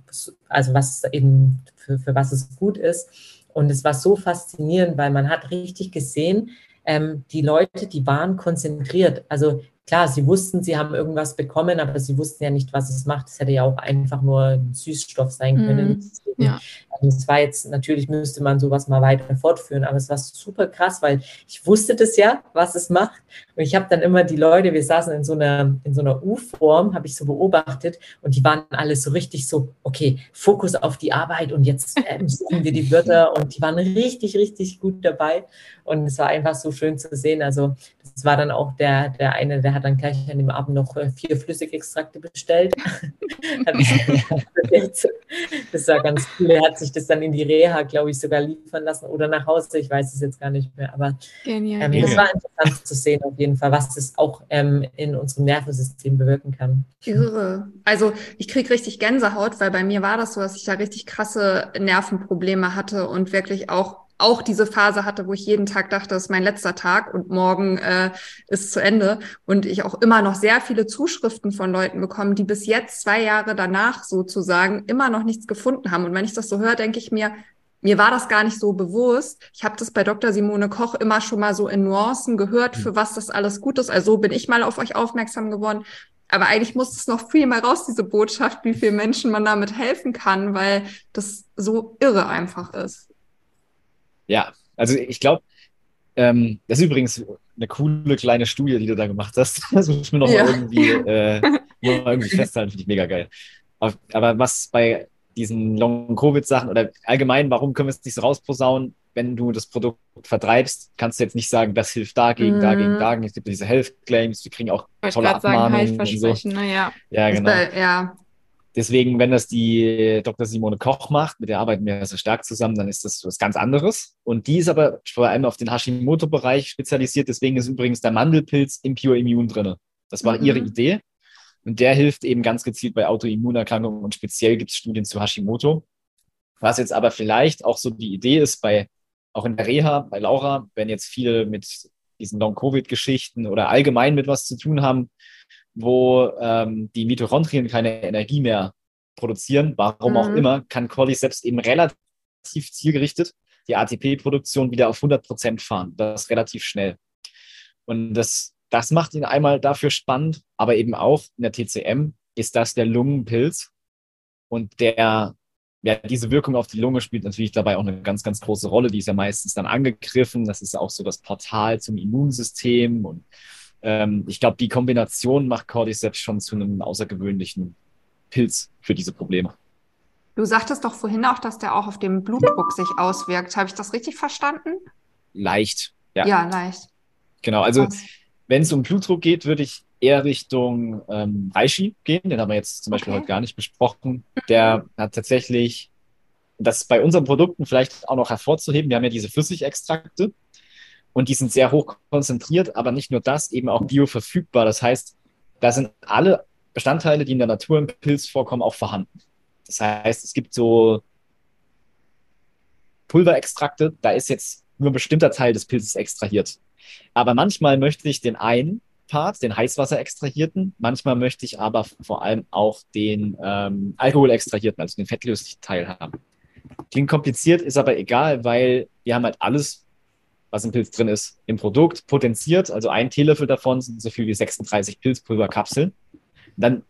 Speaker 3: also was eben für, für was es gut ist. Und es war so faszinierend, weil man hat richtig gesehen, ähm, die Leute, die waren konzentriert. Also klar, sie wussten, sie haben irgendwas bekommen, aber sie wussten ja nicht, was es macht. Es hätte ja auch einfach nur ein Süßstoff sein können. Mm, ja. Also es war jetzt, natürlich müsste man sowas mal weiter fortführen, aber es war super krass, weil ich wusste das ja, was es macht. Und ich habe dann immer die Leute, wir saßen in so einer, in so einer U-Form, habe ich so beobachtet und die waren alle so richtig so, okay, Fokus auf die Arbeit und jetzt ähm, sehen wir die Wörter und die waren richtig, richtig gut dabei. Und es war einfach so schön zu sehen. Also das war dann auch der, der eine, der hat dann gleich an dem Abend noch äh, vier Flüssigextrakte bestellt. das war ganz cool. Er hat sich das dann in die Reha, glaube ich, sogar liefern lassen oder nach Hause. Ich weiß es jetzt gar nicht mehr. Aber ähm, das war interessant zu sehen auf jeden Fall, was das auch ähm, in unserem Nervensystem bewirken kann.
Speaker 1: Irre. Also ich kriege richtig Gänsehaut, weil bei mir war das so, dass ich da richtig krasse Nervenprobleme hatte und wirklich auch auch diese Phase hatte, wo ich jeden Tag dachte, das ist mein letzter Tag und morgen äh, ist zu Ende. Und ich auch immer noch sehr viele Zuschriften von Leuten bekommen, die bis jetzt zwei Jahre danach sozusagen immer noch nichts gefunden haben. Und wenn ich das so höre, denke ich mir, mir war das gar nicht so bewusst. Ich habe das bei Dr. Simone Koch immer schon mal so in Nuancen gehört, für was das alles gut ist. Also bin ich mal auf euch aufmerksam geworden. Aber eigentlich muss es noch viel mehr raus, diese Botschaft, wie vielen Menschen man damit helfen kann, weil das so irre einfach ist.
Speaker 4: Ja, also ich glaube, ähm, das ist übrigens eine coole kleine Studie, die du da gemacht hast. Das muss ich mir noch ja. mal irgendwie, äh, mal irgendwie festhalten, finde ich mega geil. Aber was bei diesen Long-Covid-Sachen oder allgemein, warum können wir es nicht so rausposaunen? Wenn du das Produkt vertreibst, kannst du jetzt nicht sagen, das hilft dagegen, mhm. dagegen, dagegen. Es gibt diese Health Claims, wir kriegen auch
Speaker 2: tolle Abmahnungen sagen, und so. Naja.
Speaker 4: Ja, genau. Bei, ja. Deswegen, wenn das die Dr. Simone Koch macht, mit der arbeiten wir sehr stark zusammen, dann ist das was ganz anderes. Und die ist aber vor allem auf den Hashimoto-Bereich spezialisiert. Deswegen ist übrigens der Mandelpilz im Pure Immune drin. Das war mhm. ihre Idee. Und der hilft eben ganz gezielt bei Autoimmunerkrankungen und speziell gibt es Studien zu Hashimoto. Was jetzt aber vielleicht auch so die Idee ist, bei, auch in der Reha, bei Laura, wenn jetzt viele mit diesen Long-Covid-Geschichten oder allgemein mit was zu tun haben, wo ähm, die Mitochondrien keine Energie mehr produzieren, warum mhm. auch immer, kann Cordyceps eben relativ zielgerichtet die ATP-Produktion wieder auf 100 Prozent fahren. Das ist relativ schnell. Und das das macht ihn einmal dafür spannend, aber eben auch in der TCM ist das der Lungenpilz und der ja, diese Wirkung auf die Lunge spielt natürlich dabei auch eine ganz, ganz große Rolle. Die ist ja meistens dann angegriffen. Das ist auch so das Portal zum Immunsystem. Und ähm, ich glaube, die Kombination macht Cordyceps schon zu einem außergewöhnlichen Pilz für diese Probleme.
Speaker 1: Du sagtest doch vorhin auch, dass der auch auf den Blutdruck sich auswirkt. Habe ich das richtig verstanden?
Speaker 4: Leicht, ja.
Speaker 1: Ja, leicht.
Speaker 4: Genau, also? Wenn es um Blutdruck geht, würde ich eher Richtung ähm, Reishi gehen. Den haben wir jetzt zum Beispiel okay. heute gar nicht besprochen. Der hat tatsächlich, das ist bei unseren Produkten vielleicht auch noch hervorzuheben, wir haben ja diese Flüssigextrakte und die sind sehr hoch konzentriert, aber nicht nur das, eben auch bioverfügbar. Das heißt, da sind alle Bestandteile, die in der Natur im Pilz vorkommen, auch vorhanden. Das heißt, es gibt so Pulverextrakte, da ist jetzt nur ein bestimmter Teil des Pilzes extrahiert. Aber manchmal möchte ich den einen Part, den Heißwasser extrahierten, manchmal möchte ich aber vor allem auch den ähm, Alkohol extrahierten, also den fettlöslichen Teil haben. Klingt kompliziert, ist aber egal, weil wir haben halt alles, was im Pilz drin ist, im Produkt potenziert. Also ein Teelöffel davon sind so viel wie 36 Pilzpulverkapseln. Dann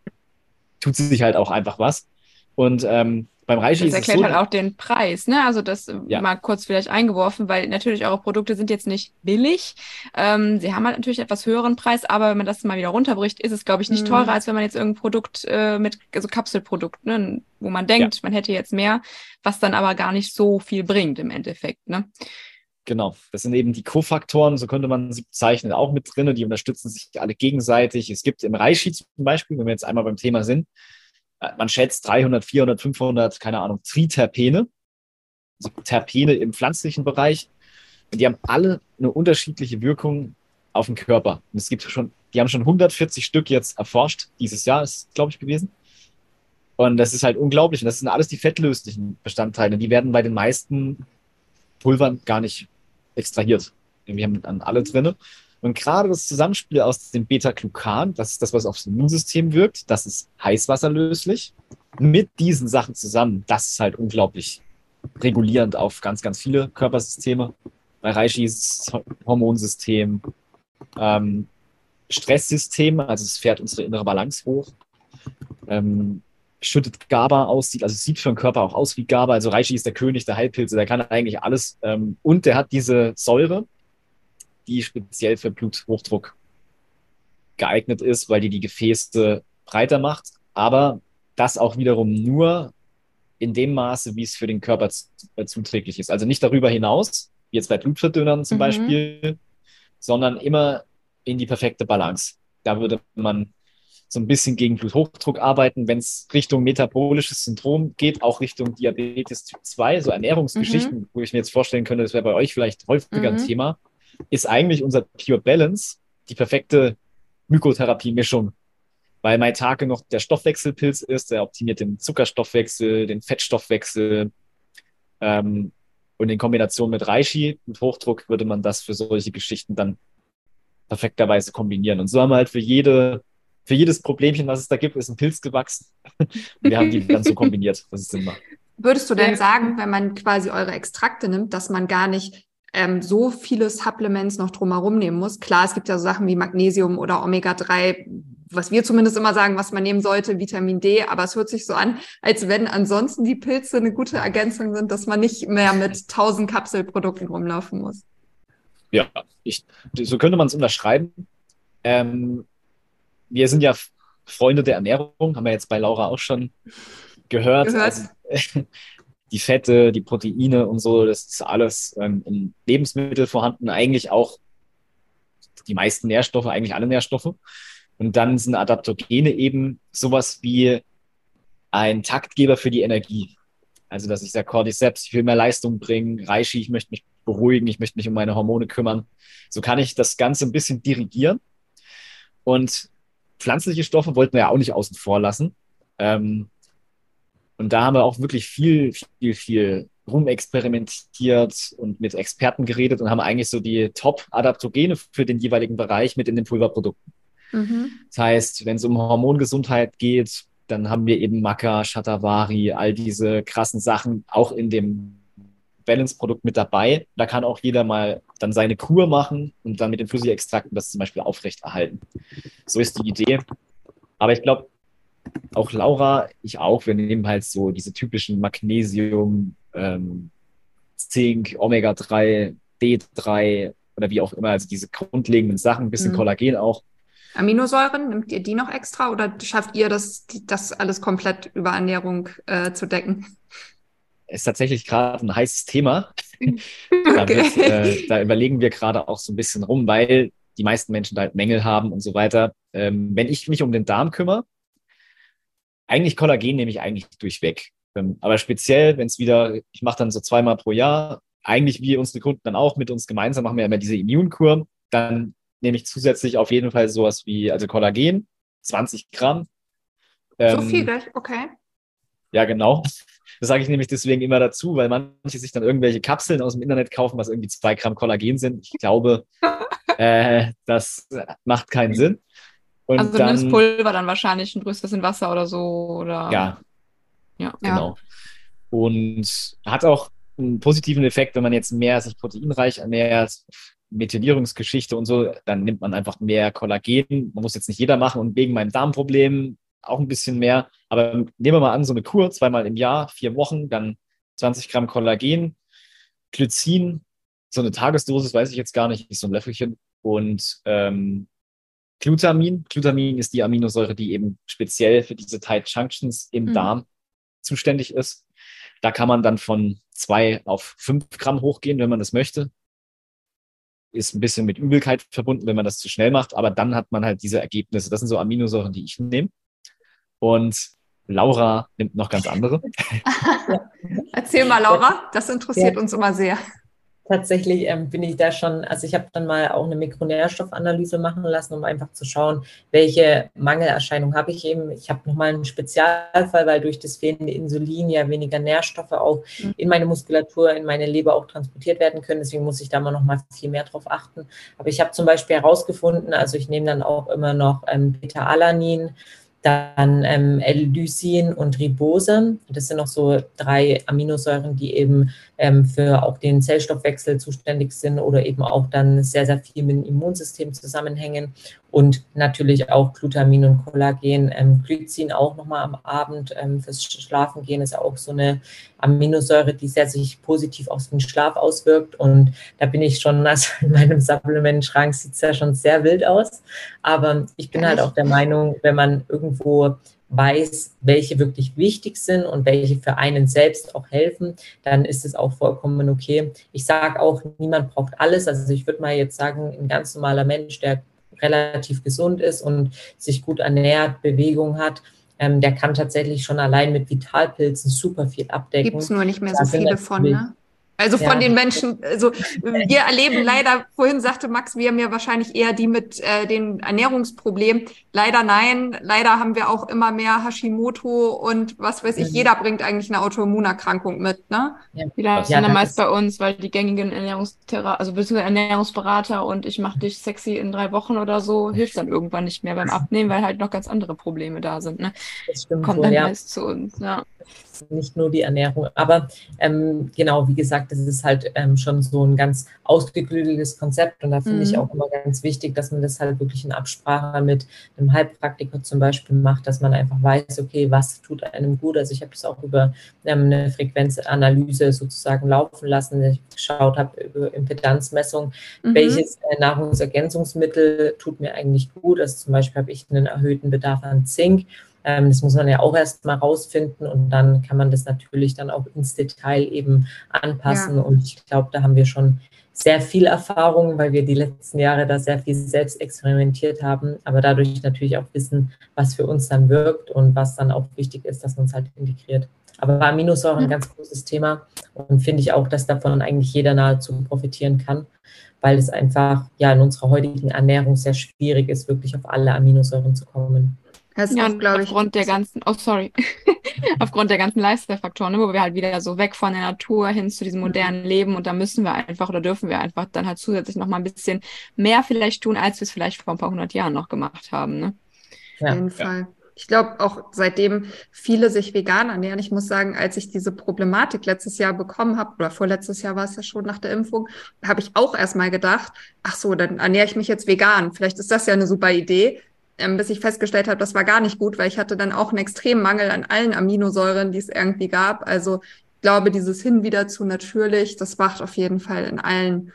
Speaker 4: tut sich halt auch einfach was. Und ähm, beim Reishi
Speaker 2: das erklärt so, halt auch den Preis, ne? Also das ja. mal kurz vielleicht eingeworfen, weil natürlich eure Produkte sind jetzt nicht billig. Ähm, sie haben halt natürlich etwas höheren Preis, aber wenn man das mal wieder runterbricht, ist es, glaube ich, nicht mhm. teurer, als wenn man jetzt irgendein Produkt äh, mit, also Kapselprodukt, ne? wo man denkt, ja. man hätte jetzt mehr, was dann aber gar nicht so viel bringt im Endeffekt, ne?
Speaker 4: Genau, das sind eben die Kofaktoren, so könnte man sie bezeichnen, auch mit drin, die unterstützen sich alle gegenseitig. Es gibt im Reishi zum Beispiel, wenn wir jetzt einmal beim Thema sind, äh, man schätzt 300, 400, 500, keine Ahnung, Triterpene, also Terpene im pflanzlichen Bereich. Und die haben alle eine unterschiedliche Wirkung auf den Körper. Und es gibt schon, die haben schon 140 Stück jetzt erforscht, dieses Jahr ist, glaube ich, gewesen. Und das ist halt unglaublich. Und das sind alles die fettlöslichen Bestandteile. Die werden bei den meisten Pulvern gar nicht extrahiert. Wir haben dann alle drinne. Und gerade das Zusammenspiel aus dem Beta-Glucan, das ist das, was aufs Immunsystem wirkt, das ist heißwasserlöslich, mit diesen Sachen zusammen, das ist halt unglaublich regulierend auf ganz, ganz viele Körpersysteme. Bei Reishi ist es Hormonsystem, ähm, Stresssystem, also es fährt unsere innere Balance hoch, ähm, schüttet GABA aus, sieht, also sieht für den Körper auch aus wie GABA. Also Reishi ist der König der Heilpilze, der kann eigentlich alles. Ähm, und der hat diese Säure, die speziell für Bluthochdruck geeignet ist, weil die die Gefäße breiter macht, aber das auch wiederum nur in dem Maße, wie es für den Körper äh, zuträglich ist. Also nicht darüber hinaus, wie jetzt bei Blutverdünnern zum mhm. Beispiel, sondern immer in die perfekte Balance. Da würde man so ein bisschen gegen Bluthochdruck arbeiten, wenn es Richtung metabolisches Syndrom geht, auch Richtung Diabetes Typ 2, so Ernährungsgeschichten, mhm. wo ich mir jetzt vorstellen könnte, das wäre bei euch vielleicht häufiger mhm. ein Thema ist eigentlich unser Pure Balance die perfekte Mykotherapie-Mischung. Weil Maitake noch der Stoffwechselpilz ist, der optimiert den Zuckerstoffwechsel, den Fettstoffwechsel. Ähm, und in Kombination mit Reishi, mit Hochdruck, würde man das für solche Geschichten dann perfekterweise kombinieren. Und so haben wir halt für jede, für jedes Problemchen, was es da gibt, ist ein Pilz gewachsen. Und wir haben die dann so kombiniert, dass es Sinn macht.
Speaker 1: Würdest du denn sagen, wenn man quasi eure Extrakte nimmt, dass man gar nicht ähm, so viele Supplements noch drumherum nehmen muss? Klar, es gibt ja so Sachen wie Magnesium oder Omega-3, was wir zumindest immer sagen, was man nehmen sollte, Vitamin D, aber es hört sich so an, als wenn ansonsten die Pilze eine gute Ergänzung sind, dass man nicht mehr mit 1000 Kapselprodukten rumlaufen muss.
Speaker 4: Ja, ich, so könnte man es unterschreiben. Ähm, wir sind ja Freunde der Ernährung, haben wir jetzt bei Laura auch schon gehört. gehört. Also, die Fette, die Proteine und so, das ist alles ähm, in Lebensmitteln vorhanden. Eigentlich auch die meisten Nährstoffe, eigentlich alle Nährstoffe. Und dann sind Adaptogene eben sowas wie ein Taktgeber für die Energie. Also, dass ich sage, Cordyceps, ich will mehr Leistung bringen, Reishi, ich möchte mich beruhigen, ich möchte mich um meine Hormone kümmern. So kann ich das Ganze ein bisschen dirigieren. Und pflanzliche Stoffe wollten wir ja auch nicht außen vor lassen. Ähm, und da haben wir auch wirklich viel, viel, viel rumexperimentiert und mit Experten geredet und haben eigentlich so die Top-Adaptogene für den jeweiligen Bereich mit in den Pulverprodukten. Mhm. Das heißt, wenn es um Hormongesundheit geht, dann haben wir eben Maca, Shatavari, all diese krassen Sachen auch in dem Balance-Produkt mit dabei. Da kann auch jeder mal dann seine Kur machen und dann mit den Flüssigextrakten das zum Beispiel aufrechterhalten. So ist die Idee. Aber ich glaube, auch Laura, ich auch, wir nehmen halt so diese typischen Magnesium, ähm, Zink, Omega-3, D3 oder wie auch immer, also diese grundlegenden Sachen, ein bisschen mhm. Kollagen auch.
Speaker 1: Aminosäuren, nimmt ihr die noch extra oder schafft ihr das, das alles komplett über Ernährung äh, zu decken?
Speaker 4: Ist tatsächlich gerade ein heißes Thema. da, okay. wird, äh, da, überlegen wir gerade auch so ein bisschen rum, weil die meisten Menschen da halt Mängel haben und so weiter. Ähm, wenn ich mich um den Darm kümmere, eigentlich Kollagen nehme ich eigentlich durchweg. Ähm, aber speziell, wenn es wieder, ich mache dann so zweimal pro Jahr, eigentlich wie unsere Kunden dann auch mit uns gemeinsam machen wir immer diese Immunkur, dann nehme ich zusätzlich auf jeden Fall sowas wie, also Kollagen, 20 Gramm.
Speaker 1: Ähm, so viel, okay.
Speaker 4: Ja, genau. Das sage ich nämlich deswegen immer dazu, weil manche sich dann irgendwelche Kapseln aus dem Internet kaufen, was irgendwie zwei Gramm Kollagen sind. Ich glaube, äh, das macht keinen Sinn.
Speaker 1: Und also dann, nimmst Pulver dann wahrscheinlich und rührst das in Wasser oder so, oder?
Speaker 4: Ja. Ja. Genau. Und hat auch einen positiven Effekt, wenn man jetzt mehr sich proteinreich ernährt, Methylierungsgeschichte und so, dann nimmt man einfach mehr Kollagen. Man muss jetzt nicht jeder machen und wegen meinem Darmproblem auch ein bisschen mehr. Aber nehmen wir mal an, so eine Kur, zweimal im Jahr, vier Wochen, dann 20 Gramm Kollagen, Glycin, so eine Tagesdosis, weiß ich jetzt gar nicht, ist so ein Löffelchen. Und ähm, Glutamin. Glutamin ist die Aminosäure, die eben speziell für diese Tight Junctions im mhm. Darm zuständig ist. Da kann man dann von zwei auf fünf Gramm hochgehen, wenn man das möchte. Ist ein bisschen mit Übelkeit verbunden, wenn man das zu schnell macht, aber dann hat man halt diese Ergebnisse. Das sind so Aminosäuren, die ich nehme. Und Laura nimmt noch ganz andere.
Speaker 1: Erzähl mal, Laura, das interessiert ja. uns immer sehr
Speaker 3: tatsächlich ähm, bin ich da schon, also ich habe dann mal auch eine Mikronährstoffanalyse machen lassen, um einfach zu schauen, welche Mangelerscheinung habe ich eben. Ich habe nochmal einen Spezialfall, weil durch das fehlende Insulin ja weniger Nährstoffe auch mhm. in meine Muskulatur, in meine Leber auch transportiert werden können. Deswegen muss ich da mal nochmal viel mehr drauf achten. Aber ich habe zum Beispiel herausgefunden, also ich nehme dann auch immer noch ähm, Beta-Alanin, dann ähm, L-Lysin und Ribose. Das sind noch so drei Aminosäuren, die eben ähm, für auch den Zellstoffwechsel zuständig sind oder eben auch dann sehr, sehr viel mit dem Immunsystem zusammenhängen und natürlich auch Glutamin und Kollagen. Ähm, Glycin auch nochmal am Abend ähm, fürs Schlafengehen ist auch so eine Aminosäure, die sehr sich positiv auf den Schlaf auswirkt und da bin ich schon, also in meinem Supplement-Schrank sieht es ja schon sehr wild aus, aber ich bin halt auch der Meinung, wenn man irgendwo weiß, welche wirklich wichtig sind und welche für einen selbst auch helfen, dann ist es auch vollkommen okay. Ich sage auch, niemand braucht alles. Also ich würde mal jetzt sagen, ein ganz normaler Mensch, der relativ gesund ist und sich gut ernährt, Bewegung hat, ähm, der kann tatsächlich schon allein mit Vitalpilzen super viel abdecken.
Speaker 1: Gibt es nur nicht mehr so viele von, ne? Also von ja. den Menschen, also wir erleben leider, vorhin sagte Max, wir haben ja wahrscheinlich eher die mit äh, den Ernährungsproblemen. Leider nein, leider haben wir auch immer mehr Hashimoto und was weiß ich, mhm. jeder bringt eigentlich eine Autoimmunerkrankung mit, ne?
Speaker 2: Ja, die ja, sind dann meist bei uns, weil die gängigen Ernährungsthera also beziehungsweise Ernährungsberater und ich mache dich sexy in drei Wochen oder so, hilft dann irgendwann nicht mehr beim Abnehmen, weil halt noch ganz andere Probleme da sind, ne? Das stimmt Kommt wohl, dann ja. meist zu uns, ja
Speaker 3: nicht nur die Ernährung. Aber ähm, genau, wie gesagt, das ist halt ähm, schon so ein ganz ausgeklügeltes Konzept und da finde mhm. ich auch immer ganz wichtig, dass man das halt wirklich in Absprache mit einem Heilpraktiker zum Beispiel macht, dass man einfach weiß, okay, was tut einem gut. Also ich habe das auch über ähm, eine Frequenzanalyse sozusagen laufen lassen. Ich geschaut habe über Impedanzmessung, mhm. welches äh, Nahrungsergänzungsmittel tut mir eigentlich gut. Also zum Beispiel habe ich einen erhöhten Bedarf an Zink das muss man ja auch erst mal rausfinden und dann kann man das natürlich dann auch ins Detail eben anpassen. Ja. Und ich glaube, da haben wir schon sehr viel Erfahrung, weil wir die letzten Jahre da sehr viel selbst experimentiert haben, aber dadurch natürlich auch wissen, was für uns dann wirkt und was dann auch wichtig ist, dass man es halt integriert. Aber Aminosäuren ein ganz großes Thema und finde ich auch, dass davon eigentlich jeder nahezu profitieren kann, weil es einfach ja in unserer heutigen Ernährung sehr schwierig ist, wirklich auf alle Aminosäuren zu kommen.
Speaker 2: Das ja, glaube ich. Aufgrund der ganzen, oh sorry, aufgrund der ganzen Lifestyle-Faktoren, ne, wo wir halt wieder so weg von der Natur hin zu diesem modernen Leben und da müssen wir einfach oder dürfen wir einfach dann halt zusätzlich noch mal ein bisschen mehr vielleicht tun, als wir es vielleicht vor ein paar hundert Jahren noch gemacht haben. Ne?
Speaker 1: Ja. Auf jeden Fall. Ich glaube auch seitdem viele sich vegan ernähren. Ich muss sagen, als ich diese Problematik letztes Jahr bekommen habe, oder vorletztes Jahr war es ja schon nach der Impfung, habe ich auch erstmal gedacht, ach so, dann ernähre ich mich jetzt vegan. Vielleicht ist das ja eine super Idee ähm, bis ich festgestellt habe, das war gar nicht gut, weil ich hatte dann auch einen extremen Mangel an allen Aminosäuren, die es irgendwie gab. Also ich glaube, dieses Hin wieder zu natürlich, das macht auf jeden Fall in allen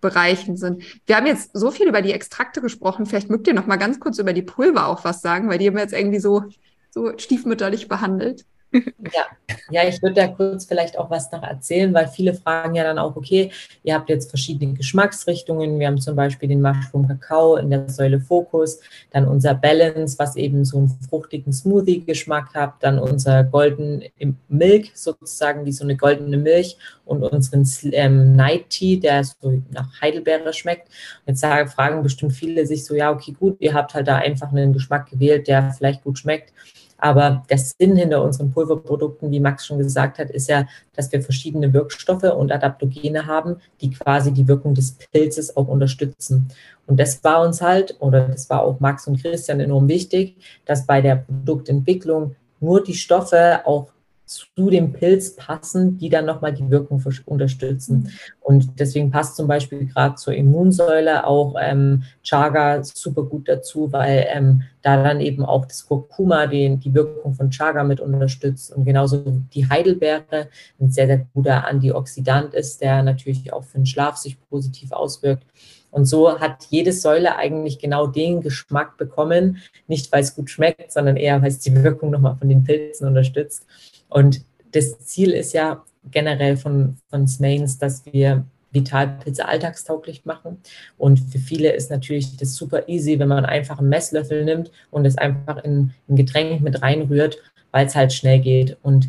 Speaker 1: Bereichen Sinn. Wir haben jetzt so viel über die Extrakte gesprochen. Vielleicht mögt ihr noch mal ganz kurz über die Pulver auch was sagen, weil die haben wir jetzt irgendwie so, so stiefmütterlich behandelt.
Speaker 3: Ja, ja ich würde da kurz vielleicht auch was noch erzählen, weil viele fragen ja dann auch, okay, ihr habt jetzt verschiedene Geschmacksrichtungen. Wir haben zum Beispiel den Mushroom Kakao in der Säule Fokus, dann unser Balance, was eben so einen fruchtigen Smoothie-Geschmack hat, dann unser Golden Milk, sozusagen wie so eine goldene Milch und unseren ähm, Night Tea, der so nach Heidelbeere schmeckt. Jetzt sagen, fragen bestimmt viele sich so, ja, okay, gut, ihr habt halt da einfach einen Geschmack gewählt, der vielleicht gut schmeckt. Aber der Sinn hinter unseren Pulverprodukten, wie Max schon gesagt hat, ist ja, dass wir verschiedene Wirkstoffe und Adaptogene haben, die quasi die Wirkung des Pilzes auch unterstützen. Und das war uns halt, oder das war auch Max und Christian enorm wichtig, dass bei der Produktentwicklung nur die Stoffe auch zu dem Pilz passen, die dann nochmal die Wirkung unterstützen. Mhm. Und deswegen passt zum Beispiel gerade zur Immunsäule auch ähm, Chaga super gut dazu, weil ähm, da dann eben auch das Kurkuma den, die Wirkung von Chaga mit unterstützt und genauso die Heidelbeere ein sehr, sehr guter Antioxidant ist, der natürlich auch für den Schlaf sich positiv auswirkt. Und so hat jede Säule eigentlich genau den Geschmack bekommen, nicht weil es gut schmeckt, sondern eher, weil es die Wirkung nochmal von den Pilzen unterstützt. Und das Ziel ist ja generell von, von Smains, dass wir Vitalpilze alltagstauglich machen. Und für viele ist natürlich das super easy, wenn man einfach einen Messlöffel nimmt und es einfach in ein Getränk mit reinrührt, weil es halt schnell geht. Und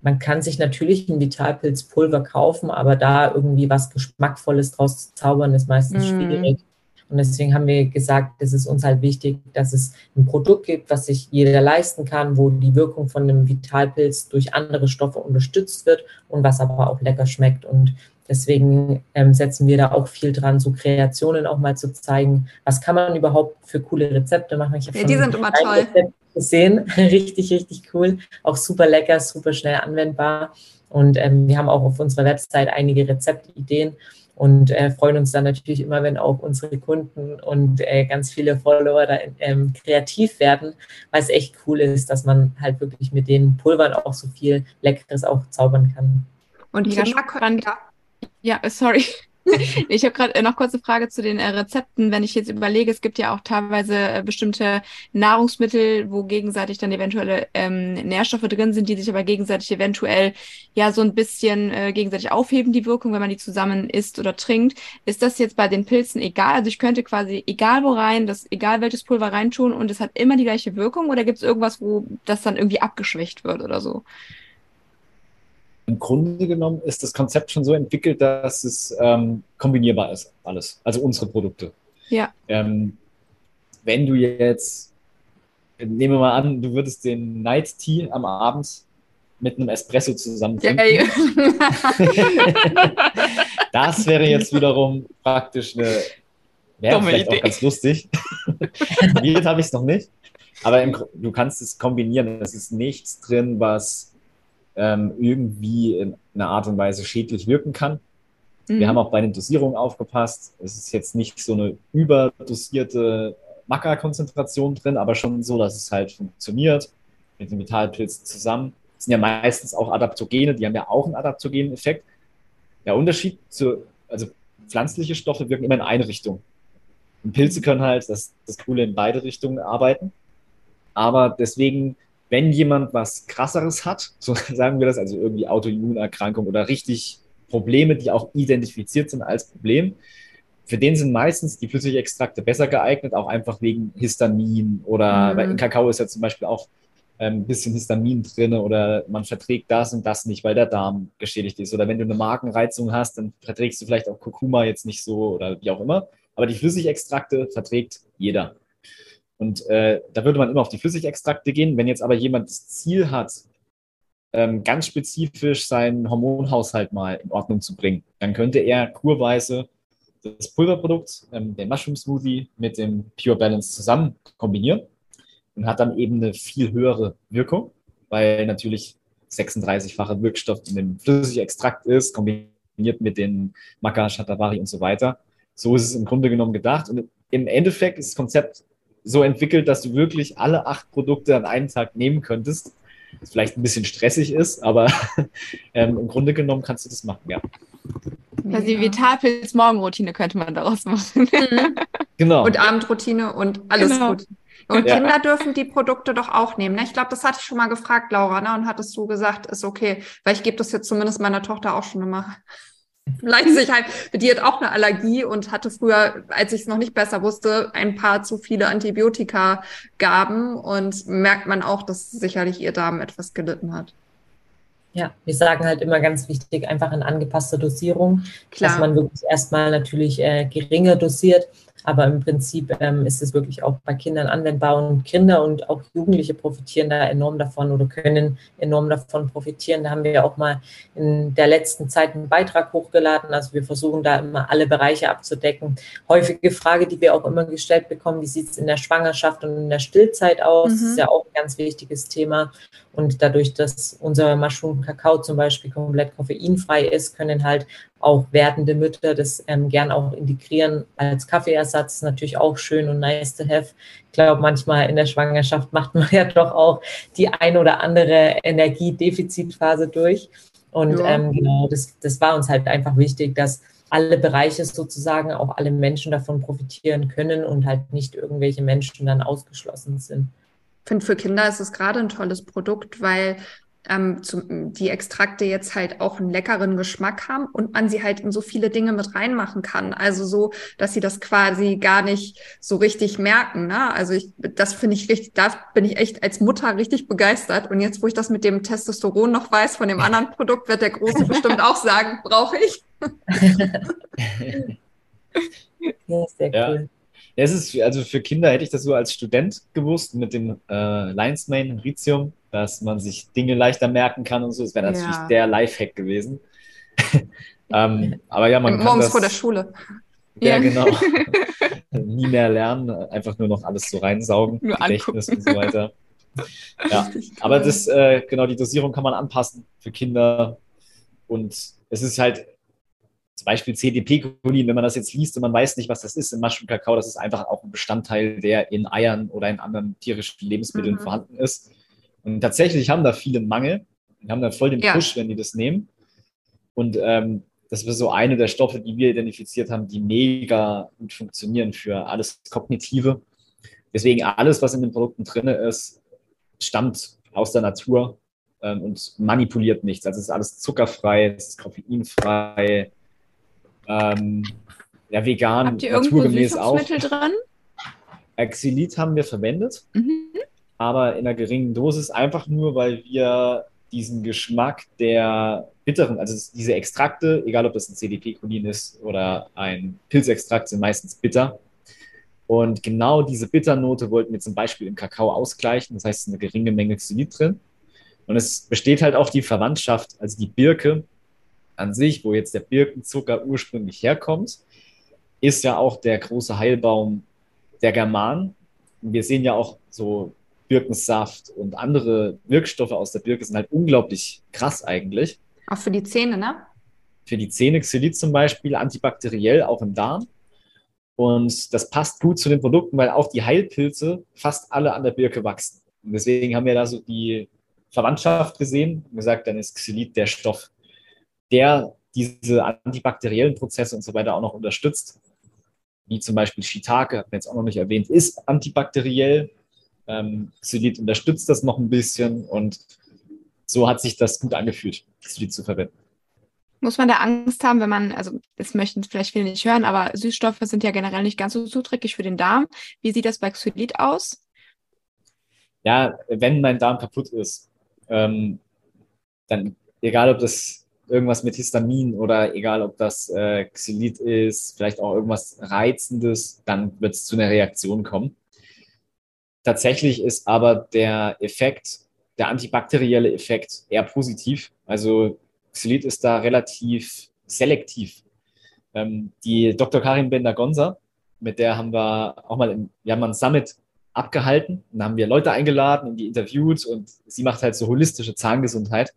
Speaker 3: man kann sich natürlich ein Vitalpilzpulver kaufen, aber da irgendwie was Geschmackvolles draus zu zaubern, ist meistens mm. schwierig. Und deswegen haben wir gesagt, es ist uns halt wichtig, dass es ein Produkt gibt, was sich jeder leisten kann, wo die Wirkung von einem Vitalpilz durch andere Stoffe unterstützt wird und was aber auch lecker schmeckt. Und deswegen ähm, setzen wir da auch viel dran, so Kreationen auch mal zu zeigen, was kann man überhaupt für coole Rezepte machen.
Speaker 1: Ich ja, die sind immer toll. Rezept
Speaker 3: gesehen, richtig, richtig cool, auch super lecker, super schnell anwendbar. Und ähm, wir haben auch auf unserer Website einige Rezeptideen und äh, freuen uns dann natürlich immer, wenn auch unsere Kunden und äh, ganz viele Follower da ähm, kreativ werden, weil es echt cool ist, dass man halt wirklich mit den Pulvern auch so viel Leckeres auch zaubern kann.
Speaker 2: Und die Geschmack, ja, sorry. ich habe gerade äh, noch kurze Frage zu den äh, Rezepten. Wenn ich jetzt überlege, es gibt ja auch teilweise äh, bestimmte Nahrungsmittel, wo gegenseitig dann eventuelle ähm, Nährstoffe drin sind, die sich aber gegenseitig eventuell ja so ein bisschen äh, gegenseitig aufheben, die Wirkung, wenn man die zusammen isst oder trinkt. Ist das jetzt bei den Pilzen egal? Also ich könnte quasi egal wo rein, das egal welches Pulver reintun und es hat immer die gleiche Wirkung oder gibt es irgendwas, wo das dann irgendwie abgeschwächt wird oder so?
Speaker 4: Im Grunde genommen ist das Konzept schon so entwickelt, dass es ähm, kombinierbar ist, alles. Also unsere Produkte.
Speaker 2: Ja.
Speaker 4: Ähm, wenn du jetzt, nehmen wir mal an, du würdest den Night Tea am Abend mit einem Espresso zusammen trinken. Das wäre jetzt wiederum praktisch eine, wäre vielleicht Idee. auch ganz lustig. Probiert habe ich es noch nicht. Aber im, du kannst es kombinieren. Es ist nichts drin, was ähm, irgendwie in einer Art und Weise schädlich wirken kann. Mhm. Wir haben auch bei den Dosierungen aufgepasst. Es ist jetzt nicht so eine überdosierte Maca-Konzentration drin, aber schon so, dass es halt funktioniert mit dem Metallpilz zusammen. Das sind ja meistens auch Adaptogene, die haben ja auch einen adaptogenen Effekt. Der Unterschied zu, also pflanzliche Stoffe wirken immer in eine Richtung. Und Pilze können halt, das, das Coole, in beide Richtungen arbeiten. Aber deswegen, wenn jemand was krasseres hat, so sagen wir das, also irgendwie Autoimmunerkrankung oder richtig Probleme, die auch identifiziert sind als Problem, für den sind meistens die Flüssigextrakte besser geeignet, auch einfach wegen Histamin oder mhm. weil in Kakao ist ja zum Beispiel auch ein ähm, bisschen Histamin drin oder man verträgt das und das nicht, weil der Darm geschädigt ist. Oder wenn du eine Magenreizung hast, dann verträgst du vielleicht auch Kurkuma jetzt nicht so oder wie auch immer. Aber die Flüssigextrakte verträgt jeder. Und äh, da würde man immer auf die Flüssigextrakte gehen. Wenn jetzt aber jemand das Ziel hat, ähm, ganz spezifisch seinen Hormonhaushalt mal in Ordnung zu bringen, dann könnte er kurweise das Pulverprodukt, ähm, den Mushroom Smoothie mit dem Pure Balance zusammen kombinieren und hat dann eben eine viel höhere Wirkung, weil natürlich 36-facher Wirkstoff in dem Flüssigextrakt ist, kombiniert mit den Maca, Shatavari und so weiter. So ist es im Grunde genommen gedacht. Und im Endeffekt ist das Konzept so entwickelt, dass du wirklich alle acht Produkte an einem Tag nehmen könntest. Was vielleicht ein bisschen stressig ist, aber ähm, im Grunde genommen kannst du das machen, ja.
Speaker 2: Also die Vitalpilz Morgenroutine könnte man daraus machen. Mhm.
Speaker 1: Genau. Und Abendroutine und alles genau. gut. Und ja. Kinder dürfen die Produkte doch auch nehmen. Ne? Ich glaube, das hatte ich schon mal gefragt, Laura, ne? und hattest du gesagt, ist okay, weil ich gebe das jetzt zumindest meiner Tochter auch schon immer Leidensicherheit. Die hat auch eine Allergie und hatte früher, als ich es noch nicht besser wusste, ein paar zu viele Antibiotika gaben und merkt man auch, dass sicherlich ihr Darm etwas gelitten hat.
Speaker 3: Ja, wir sagen halt immer ganz wichtig, einfach in angepasster Dosierung, Klar. dass man wirklich erstmal natürlich äh, geringer dosiert, aber im Prinzip ähm, ist es wirklich auch bei Kindern anwendbar und Kinder und auch Jugendliche profitieren da enorm davon oder können enorm davon profitieren. Da haben wir ja auch mal in der letzten Zeit einen Beitrag hochgeladen. Also wir versuchen da immer alle Bereiche abzudecken. Häufige Frage, die wir auch immer gestellt bekommen, wie sieht es in der Schwangerschaft und in der Stillzeit aus? Mhm. Das ist ja auch ein ganz wichtiges Thema. Und dadurch, dass unser Mushroom Kakao zum Beispiel komplett koffeinfrei ist, können halt auch werdende Mütter das ähm, gern auch integrieren als Kaffeeersatz. Natürlich auch schön und nice to have. Ich glaube, manchmal in der Schwangerschaft macht man ja doch auch die ein oder andere Energiedefizitphase durch. Und ja. ähm, genau, das, das war uns halt einfach wichtig, dass alle Bereiche sozusagen, auch alle Menschen davon profitieren können und halt nicht irgendwelche Menschen dann ausgeschlossen sind.
Speaker 1: Ich finde, für Kinder ist es gerade ein tolles Produkt, weil ähm, zum, die Extrakte jetzt halt auch einen leckeren Geschmack haben und man sie halt in so viele Dinge mit reinmachen kann. Also so, dass sie das quasi gar nicht so richtig merken. Ne? Also ich, das finde ich richtig, da bin ich echt als Mutter richtig begeistert. Und jetzt, wo ich das mit dem Testosteron noch weiß von dem anderen Produkt, wird der Große bestimmt auch sagen, brauche ich.
Speaker 4: ja, sehr cool. Ja, es ist, also für Kinder hätte ich das so als Student gewusst mit dem äh, Lions Mane Ritium dass man sich Dinge leichter merken kann und so. Das wäre natürlich ja. der Lifehack gewesen. ähm, aber ja, man
Speaker 1: Morgens kann das, vor der Schule.
Speaker 4: Ja, ja. genau. Nie mehr lernen, einfach nur noch alles so reinsaugen, nur Gedächtnis angucken. und so weiter. Ja, aber das, äh, genau, die Dosierung kann man anpassen für Kinder. Und es ist halt zum Beispiel CDP-Cholin, wenn man das jetzt liest und man weiß nicht, was das ist im Mushroom-Kakao, das ist einfach auch ein Bestandteil, der in Eiern oder in anderen tierischen Lebensmitteln mhm. vorhanden ist. Und tatsächlich haben da viele Mangel, die haben da voll den Push, ja. wenn die das nehmen. Und ähm, das ist so eine der Stoffe, die wir identifiziert haben, die mega gut funktionieren für alles Kognitive. Deswegen alles, was in den Produkten drin ist, stammt aus der Natur ähm, und manipuliert nichts. Also es ist alles zuckerfrei, es ist koffeinfrei, ähm, ja, vegan,
Speaker 2: Habt ihr naturgemäß auch. drin?
Speaker 4: Xylit haben wir verwendet. Mhm aber in einer geringen Dosis, einfach nur, weil wir diesen Geschmack der bitteren, also diese Extrakte, egal ob das ein CDP-Cholin ist oder ein Pilzextrakt, sind meistens bitter. Und genau diese Bitternote wollten wir zum Beispiel im Kakao ausgleichen. Das heißt, eine geringe Menge Xylit drin. Und es besteht halt auch die Verwandtschaft, also die Birke an sich, wo jetzt der Birkenzucker ursprünglich herkommt, ist ja auch der große Heilbaum der Germanen. Wir sehen ja auch so Birkensaft und andere Wirkstoffe aus der Birke sind halt unglaublich krass eigentlich.
Speaker 1: Auch für die Zähne, ne?
Speaker 4: Für die Zähne, Xylit zum Beispiel, antibakteriell, auch im Darm. Und das passt gut zu den Produkten, weil auch die Heilpilze fast alle an der Birke wachsen. Und deswegen haben wir da so die Verwandtschaft gesehen und gesagt, dann ist Xylit der Stoff, der diese antibakteriellen Prozesse und so weiter auch noch unterstützt. Wie zum Beispiel Shiitake, hat man jetzt auch noch nicht erwähnt, ist antibakteriell. Ähm, Xylit unterstützt das noch ein bisschen und so hat sich das gut angefühlt, Xylit zu verwenden.
Speaker 2: Muss man da Angst haben, wenn man, also das möchten vielleicht viele nicht hören, aber Süßstoffe sind ja generell nicht ganz so zuträglich für den Darm. Wie sieht das bei Xylit aus?
Speaker 4: Ja, wenn mein Darm kaputt ist, ähm, dann egal ob das irgendwas mit Histamin oder egal ob das äh, Xylit ist, vielleicht auch irgendwas Reizendes, dann wird es zu einer Reaktion kommen. Tatsächlich ist aber der Effekt, der antibakterielle Effekt eher positiv. Also Xylit ist da relativ selektiv. Ähm, die Dr. Karin Bender-Gonza, mit der haben wir auch mal, im, ein Summit abgehalten und da haben wir Leute eingeladen und die interviewt und sie macht halt so holistische Zahngesundheit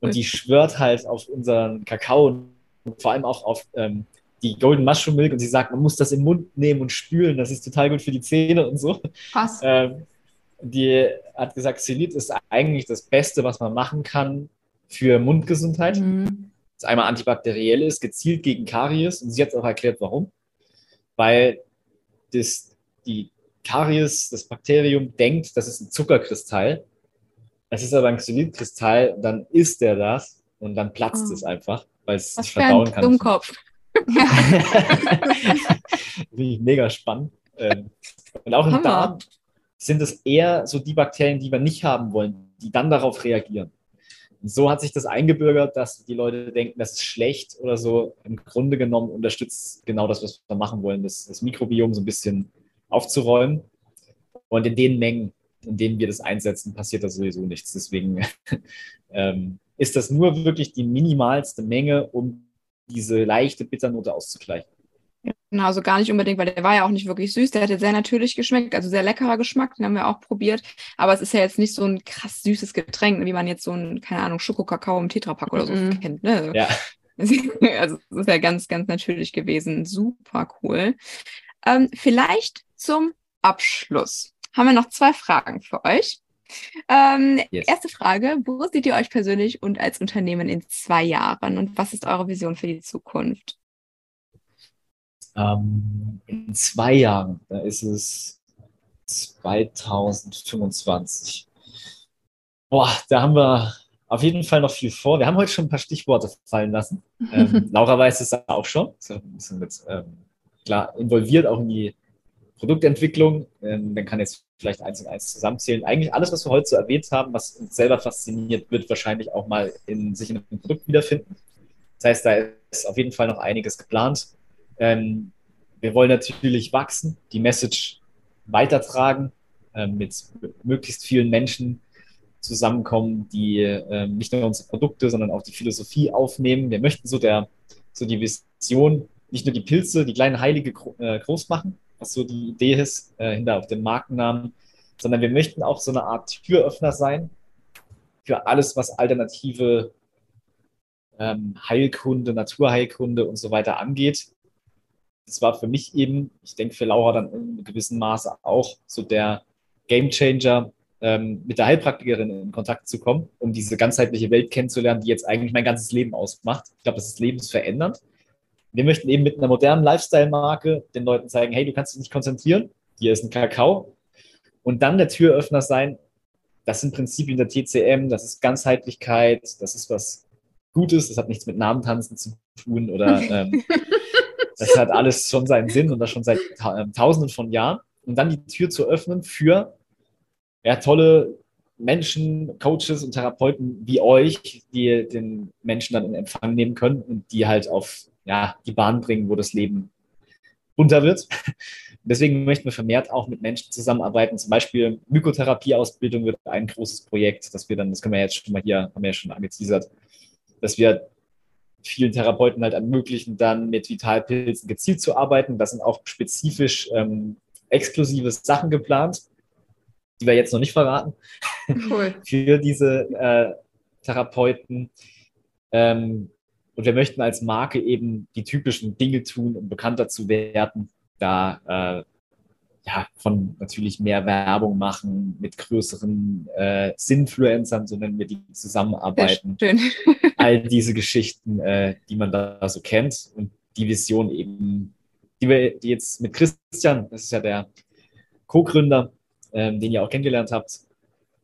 Speaker 4: und die schwört halt auf unseren Kakao und vor allem auch auf ähm, die Golden Mushroom Milk und sie sagt, man muss das im Mund nehmen und spülen, das ist total gut für die Zähne und so.
Speaker 1: Krass.
Speaker 4: Ähm, die hat gesagt, Xylit ist eigentlich das Beste, was man machen kann, für Mundgesundheit. Mhm. Das einmal antibakteriell ist, gezielt gegen Karies. Und sie hat auch erklärt, warum. Weil das, die Karies, das Bakterium, denkt, das ist ein Zuckerkristall. Es ist aber ein Xylitkristall, dann isst er das und dann platzt oh. es einfach, weil es nicht verdauen kann.
Speaker 2: Dummkopf.
Speaker 4: Finde ich mega spannend. Ähm, und auch im Darm sind es eher so die Bakterien, die wir nicht haben wollen, die dann darauf reagieren so hat sich das eingebürgert, dass die Leute denken, das ist schlecht oder so. Im Grunde genommen unterstützt genau das, was wir machen wollen, das, das Mikrobiom so ein bisschen aufzuräumen. Und in den Mengen, in denen wir das einsetzen, passiert das sowieso nichts. Deswegen ähm, ist das nur wirklich die minimalste Menge, um diese leichte Bitternote auszugleichen.
Speaker 2: Genau, also gar nicht unbedingt, weil der war ja auch nicht wirklich süß. Der hatte sehr natürlich geschmeckt, also sehr leckerer Geschmack, den haben wir auch probiert. Aber es ist ja jetzt nicht so ein krass süßes Getränk, wie man jetzt so ein, keine Ahnung, Schokokakao im Tetrapack oder so mm kennt. Ne?
Speaker 4: Ja.
Speaker 2: Also es ist ja ganz, ganz natürlich gewesen. Super cool. Ähm, vielleicht zum Abschluss haben wir noch zwei Fragen für euch. Ähm, yes. Erste Frage, wo seht ihr euch persönlich und als Unternehmen in zwei Jahren und was ist eure Vision für die Zukunft?
Speaker 4: Ähm, in zwei Jahren, da ist es 2025. Boah, da haben wir auf jeden Fall noch viel vor. Wir haben heute schon ein paar Stichworte fallen lassen. Ähm, Laura weiß es auch schon. Ist ein bisschen mit, ähm, klar involviert auch in die Produktentwicklung. Ähm, man kann jetzt vielleicht eins und eins zusammenzählen. Eigentlich alles, was wir heute so erwähnt haben, was uns selber fasziniert, wird wahrscheinlich auch mal in sich in einem Produkt wiederfinden. Das heißt, da ist auf jeden Fall noch einiges geplant. Ähm, wir wollen natürlich wachsen, die Message weitertragen, äh, mit möglichst vielen Menschen zusammenkommen, die nicht nur unsere Produkte, sondern auch die Philosophie aufnehmen. Wir möchten so, der, so die Vision, nicht nur die Pilze, die kleinen Heilige äh, groß machen, was so die Idee ist, äh, hinter auf dem Markennamen, sondern wir möchten auch so eine Art Türöffner sein für alles, was alternative ähm, Heilkunde, Naturheilkunde und so weiter angeht das war für mich eben, ich denke für Laura dann in gewissem Maße auch so der Gamechanger, ähm, mit der Heilpraktikerin in Kontakt zu kommen, um diese ganzheitliche Welt kennenzulernen, die jetzt eigentlich mein ganzes Leben ausmacht. Ich glaube, das ist lebensverändernd. Wir möchten eben mit einer modernen Lifestyle-Marke den Leuten zeigen, hey, du kannst dich nicht konzentrieren, hier ist ein Kakao. Und dann der Türöffner sein, das sind Prinzipien der TCM, das ist Ganzheitlichkeit, das ist was Gutes, das hat nichts mit Namentanzen zu tun oder ähm, Das hat alles schon seinen Sinn und das schon seit ta ähm, Tausenden von Jahren. Und dann die Tür zu öffnen für ja, tolle Menschen, Coaches und Therapeuten wie euch, die den Menschen dann in Empfang nehmen können und die halt auf ja, die Bahn bringen, wo das Leben bunter wird. Deswegen möchten wir vermehrt auch mit Menschen zusammenarbeiten. Zum Beispiel Mykotherapieausbildung wird ein großes Projekt, das wir dann, das können wir jetzt schon mal hier, haben wir ja schon angeteasert, dass wir vielen Therapeuten halt ermöglichen, dann mit Vitalpilzen gezielt zu arbeiten. Das sind auch spezifisch ähm, exklusive Sachen geplant, die wir jetzt noch nicht verraten. Cool. für diese äh, Therapeuten. Ähm, und wir möchten als Marke eben die typischen Dinge tun, um bekannter zu werden, da äh, ja, von natürlich mehr Werbung machen, mit größeren äh, Sinfluencern, so nennen wir die zusammenarbeiten. Schön. All diese Geschichten, äh, die man da so kennt und die Vision eben, die wir die jetzt mit Christian, das ist ja der Co-Gründer, ähm, den ihr auch kennengelernt habt,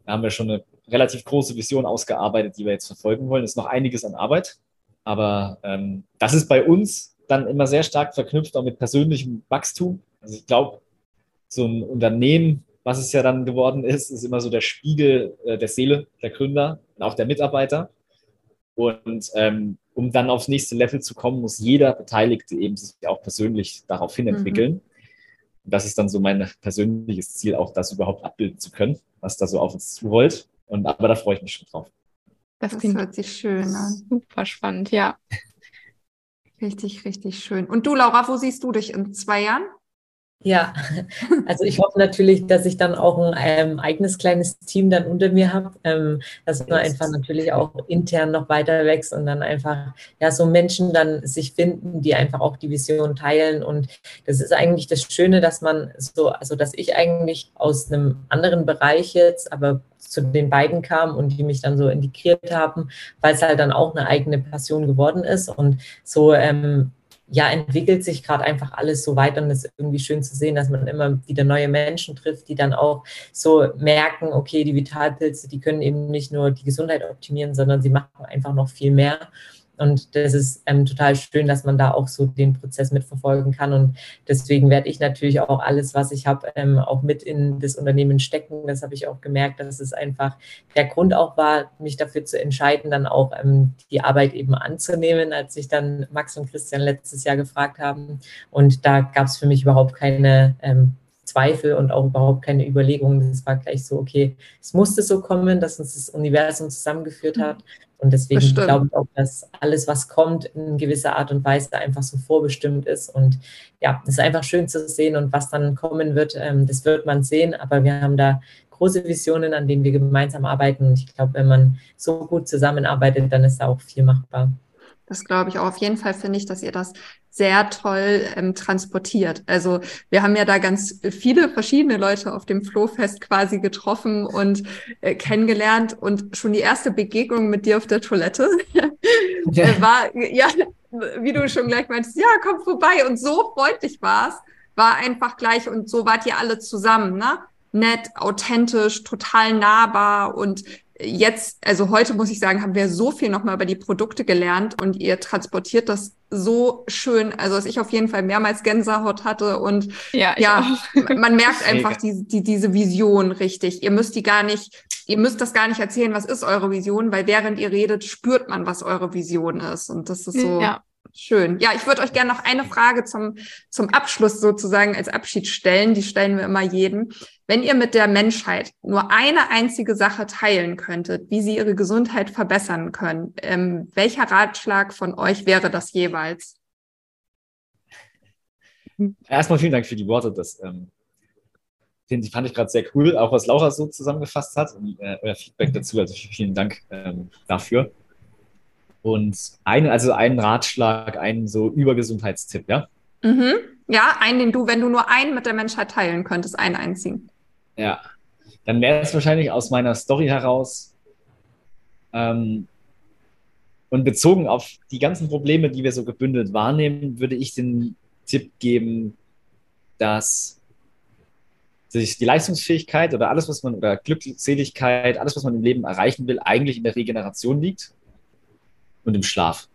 Speaker 4: da haben wir schon eine relativ große Vision ausgearbeitet, die wir jetzt verfolgen wollen. Es ist noch einiges an Arbeit, aber ähm, das ist bei uns dann immer sehr stark verknüpft auch mit persönlichem Wachstum. Also ich glaube, so ein Unternehmen, was es ja dann geworden ist, ist immer so der Spiegel äh, der Seele der Gründer und auch der Mitarbeiter. Und ähm, um dann aufs nächste Level zu kommen, muss jeder Beteiligte eben sich auch persönlich daraufhin mhm. entwickeln. Mhm. Und das ist dann so mein persönliches Ziel, auch das überhaupt abbilden zu können, was da so auf uns zurollt. Und aber da freue ich mich schon drauf.
Speaker 1: Das, das hört sich schön an.
Speaker 2: Super spannend, ja.
Speaker 1: Richtig, richtig schön. Und du, Laura, wo siehst du dich in zwei Jahren?
Speaker 3: Ja, also ich hoffe natürlich, dass ich dann auch ein ähm, eigenes kleines Team dann unter mir habe, ähm, dass man einfach natürlich auch intern noch weiter wächst und dann einfach ja so Menschen dann sich finden, die einfach auch die Vision teilen. Und das ist eigentlich das Schöne, dass man so, also dass ich eigentlich aus einem anderen Bereich jetzt, aber zu den beiden kam und die mich dann so integriert haben, weil es halt dann auch eine eigene Passion geworden ist. Und so ähm, ja, entwickelt sich gerade einfach alles so weiter und es ist irgendwie schön zu sehen, dass man immer wieder neue Menschen trifft, die dann auch so merken, okay, die Vitalpilze, die können eben nicht nur die Gesundheit optimieren, sondern sie machen einfach noch viel mehr. Und das ist ähm, total schön, dass man da auch so den Prozess mitverfolgen kann. Und deswegen werde ich natürlich auch alles, was ich habe, ähm, auch mit in das Unternehmen stecken. Das habe ich auch gemerkt, dass es einfach der Grund auch war, mich dafür zu entscheiden, dann auch ähm, die Arbeit eben anzunehmen, als sich dann Max und Christian letztes Jahr gefragt haben. Und da gab es für mich überhaupt keine ähm, Zweifel und auch überhaupt keine Überlegungen. Es war gleich so, okay, es musste so kommen, dass uns das Universum zusammengeführt hat. Und deswegen glaube ich auch, dass alles, was kommt, in gewisser Art und Weise einfach so vorbestimmt ist. Und ja, es ist einfach schön zu sehen und was dann kommen wird, ähm, das wird man sehen. Aber wir haben da große Visionen, an denen wir gemeinsam arbeiten. Und ich glaube, wenn man so gut zusammenarbeitet, dann ist da auch viel machbar.
Speaker 1: Das glaube ich auch. Auf jeden Fall finde ich, dass ihr das sehr toll ähm, transportiert. Also wir haben ja da ganz viele verschiedene Leute auf dem Flohfest quasi getroffen und äh, kennengelernt und schon die erste Begegnung mit dir auf der Toilette ja. war, ja, wie du schon gleich meintest, ja, komm vorbei und so freundlich war's, war einfach gleich und so wart ihr alle zusammen, ne? Nett, authentisch, total nahbar und jetzt, also heute muss ich sagen, haben wir so viel nochmal über die Produkte gelernt und ihr transportiert das so schön, also dass ich auf jeden Fall mehrmals Gänsehaut hatte und ja, ja man merkt einfach die, die, diese Vision richtig. Ihr müsst die gar nicht, ihr müsst das gar nicht erzählen, was ist eure Vision, weil während ihr redet, spürt man, was eure Vision ist und das ist so. Ja. Schön. Ja, ich würde euch gerne noch eine Frage zum, zum Abschluss sozusagen als Abschied stellen. Die stellen wir immer jedem. Wenn ihr mit der Menschheit nur eine einzige Sache teilen könntet, wie sie ihre Gesundheit verbessern können, ähm, welcher Ratschlag von euch wäre das jeweils?
Speaker 4: Erstmal vielen Dank für die Worte. Das ähm, die fand ich gerade sehr cool, auch was Laura so zusammengefasst hat und äh, euer Feedback dazu. Also vielen Dank ähm, dafür. Und ein, also einen Ratschlag, einen so Übergesundheitstipp, ja?
Speaker 1: Mhm. Ja, einen, den du, wenn du nur einen mit der Menschheit teilen könntest, einen einzigen.
Speaker 4: Ja, dann wäre es wahrscheinlich aus meiner Story heraus ähm, und bezogen auf die ganzen Probleme, die wir so gebündelt wahrnehmen, würde ich den Tipp geben, dass sich die Leistungsfähigkeit oder alles, was man, oder Glückseligkeit, alles, was man im Leben erreichen will, eigentlich in der Regeneration liegt und im Schlaf.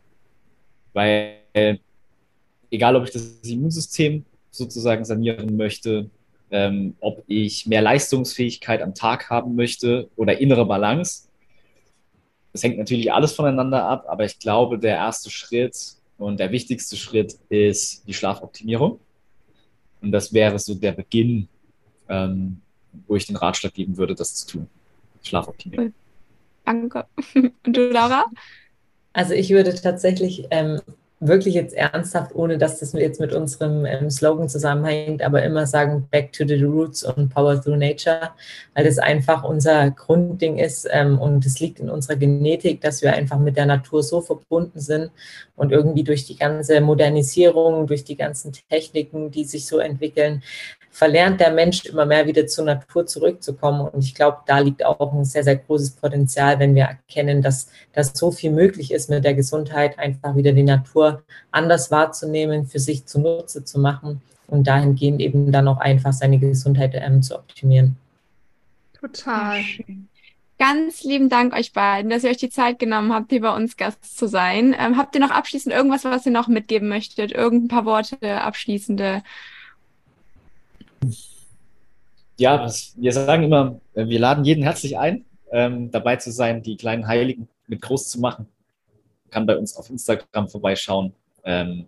Speaker 4: Weil egal, ob ich das Immunsystem sozusagen sanieren möchte ähm, ob ich mehr Leistungsfähigkeit am Tag haben möchte oder innere Balance. Das hängt natürlich alles voneinander ab, aber ich glaube, der erste Schritt und der wichtigste Schritt ist die Schlafoptimierung. Und das wäre so der Beginn, ähm, wo ich den Ratschlag geben würde, das zu tun. Schlafoptimierung.
Speaker 2: Danke. Und du, Laura?
Speaker 3: Also ich würde tatsächlich ähm, wirklich jetzt ernsthaft, ohne dass das jetzt mit unserem ähm, Slogan zusammenhängt, aber immer sagen Back to the Roots und Power through Nature, weil das einfach unser Grundding ist ähm, und es liegt in unserer Genetik, dass wir einfach mit der Natur so verbunden sind und irgendwie durch die ganze Modernisierung, durch die ganzen Techniken, die sich so entwickeln, verlernt der Mensch immer mehr wieder zur Natur zurückzukommen. Und ich glaube, da liegt auch ein sehr, sehr großes Potenzial, wenn wir erkennen, dass, dass so viel möglich ist mit der Gesundheit, einfach wieder die Natur anders wahrzunehmen, für sich zunutze zu machen und dahingehend eben dann auch einfach seine Gesundheit ähm, zu optimieren.
Speaker 2: Total. Ganz lieben Dank euch beiden, dass ihr euch die Zeit genommen habt, hier bei uns Gast zu sein. Ähm, habt ihr noch abschließend irgendwas, was ihr noch mitgeben möchtet? Irgendein paar Worte abschließende?
Speaker 4: Ja, wir sagen immer, äh, wir laden jeden herzlich ein, ähm, dabei zu sein, die kleinen Heiligen mit groß zu machen. Kann bei uns auf Instagram vorbeischauen. Ähm,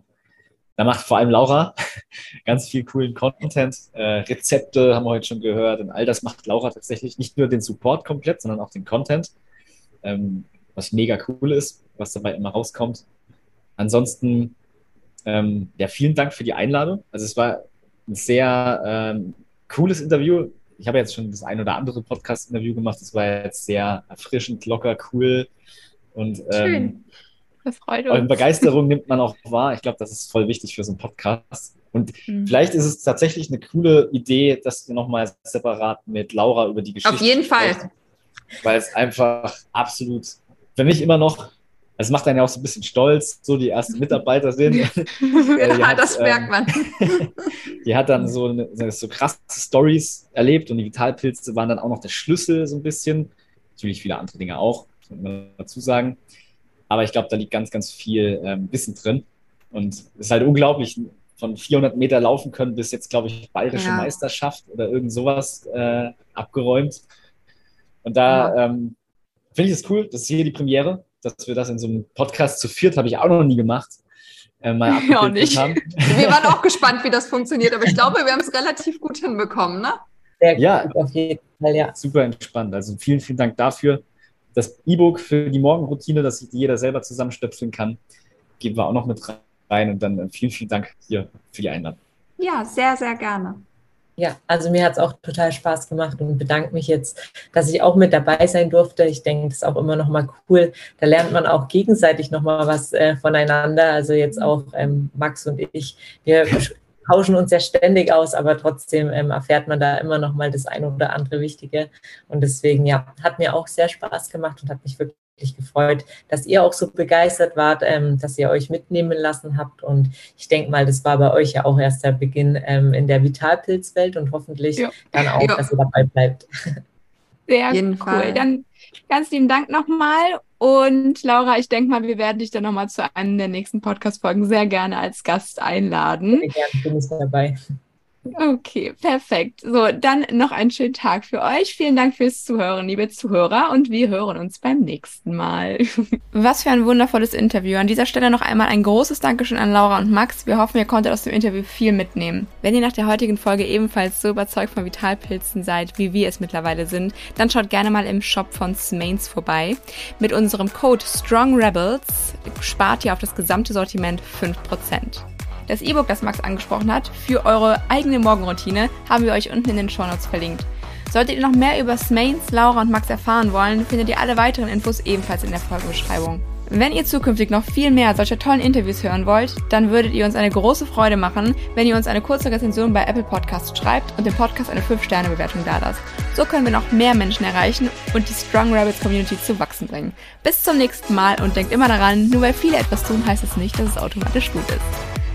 Speaker 4: da macht vor allem Laura ganz viel coolen Content. Äh, Rezepte haben wir heute schon gehört. Und all das macht Laura tatsächlich nicht nur den Support komplett, sondern auch den Content. Ähm, was mega cool ist, was dabei immer rauskommt. Ansonsten, ja, vielen Dank für die Einladung. Also es war ein sehr ähm, cooles Interview. Ich habe jetzt schon das ein oder andere Podcast-Interview gemacht. Das war jetzt sehr erfrischend, locker, cool. Und ähm. Eure Begeisterung nimmt man auch wahr. Ich glaube, das ist voll wichtig für so einen Podcast. Und mhm. vielleicht ist es tatsächlich eine coole Idee, dass wir nochmal separat mit Laura über die Geschichte.
Speaker 2: Auf jeden Fall.
Speaker 4: Weil es einfach absolut, für mich immer noch es macht einen ja auch so ein bisschen stolz, so die ersten Mitarbeiter sind.
Speaker 2: ja, hat, das merkt man.
Speaker 4: die hat dann so, eine, so krasse Stories erlebt und die Vitalpilze waren dann auch noch der Schlüssel so ein bisschen. Natürlich viele andere Dinge auch, muss man dazu sagen. Aber ich glaube, da liegt ganz, ganz viel ähm, Wissen drin. Und es ist halt unglaublich, von 400 Meter laufen können bis jetzt, glaube ich, bayerische ja. Meisterschaft oder irgend sowas äh, abgeräumt. Und da ja. ähm, finde ich es cool, das ist hier die Premiere dass wir das in so einem Podcast zu viert, habe ich auch noch nie gemacht.
Speaker 2: Äh, mal ja, auch nicht. Haben. Wir waren auch gespannt, wie das funktioniert, aber ich glaube, wir haben es relativ gut hinbekommen, ne?
Speaker 4: Sehr ja, gut, auf jeden Fall, ja. Super entspannt. Also vielen, vielen Dank dafür. Das E-Book für die Morgenroutine, dass sich jeder selber zusammenstöpseln kann, geben wir auch noch mit rein. Und dann äh, vielen, vielen Dank hier für die Einladung.
Speaker 2: Ja, sehr, sehr gerne.
Speaker 3: Ja, also mir hat es auch total Spaß gemacht und bedanke mich jetzt, dass ich auch mit dabei sein durfte. Ich denke, das ist auch immer noch mal cool. Da lernt man auch gegenseitig noch mal was äh, voneinander. Also jetzt auch ähm, Max und ich, wir tauschen uns ja ständig aus, aber trotzdem ähm, erfährt man da immer noch mal das eine oder andere Wichtige. Und deswegen, ja, hat mir auch sehr Spaß gemacht und hat mich wirklich wirklich gefreut, dass ihr auch so begeistert wart, ähm, dass ihr euch mitnehmen lassen habt. Und ich denke mal, das war bei euch ja auch erst der Beginn ähm, in der Vitalpilzwelt und hoffentlich ja. dann auch, ja. dass ihr dabei bleibt.
Speaker 2: Sehr cool. Fall. Dann ganz lieben Dank nochmal. Und Laura, ich denke mal, wir werden dich dann nochmal zu einem der nächsten Podcast-Folgen sehr gerne als Gast einladen. Sehr gerne bin ich dabei. Okay, perfekt. So, dann noch einen schönen Tag für euch. Vielen Dank fürs Zuhören, liebe Zuhörer, und wir hören uns beim nächsten Mal. Was für ein wundervolles Interview. An dieser Stelle noch einmal ein großes Dankeschön an Laura und Max. Wir hoffen, ihr konntet aus dem Interview viel mitnehmen. Wenn ihr nach der heutigen Folge ebenfalls so überzeugt von Vitalpilzen seid, wie wir es mittlerweile sind, dann schaut gerne mal im Shop von Smains vorbei. Mit unserem Code STRONGREBELS spart ihr auf das gesamte Sortiment 5%. Das E-Book, das Max angesprochen hat, für eure eigene Morgenroutine, haben wir euch unten in den Shownotes verlinkt. Solltet ihr noch mehr über Smains, Laura und Max erfahren wollen, findet ihr alle weiteren Infos ebenfalls in der Folgenbeschreibung. Wenn ihr zukünftig noch viel mehr solcher tollen Interviews hören wollt, dann würdet ihr uns eine große Freude machen, wenn ihr uns eine kurze Rezension bei Apple Podcasts schreibt und dem Podcast eine 5-Sterne-Bewertung dalasst. So können wir noch mehr Menschen erreichen und die Strong Rabbits Community zu wachsen bringen. Bis zum nächsten Mal und denkt immer daran, nur weil viele etwas tun, heißt es nicht, dass es automatisch gut ist.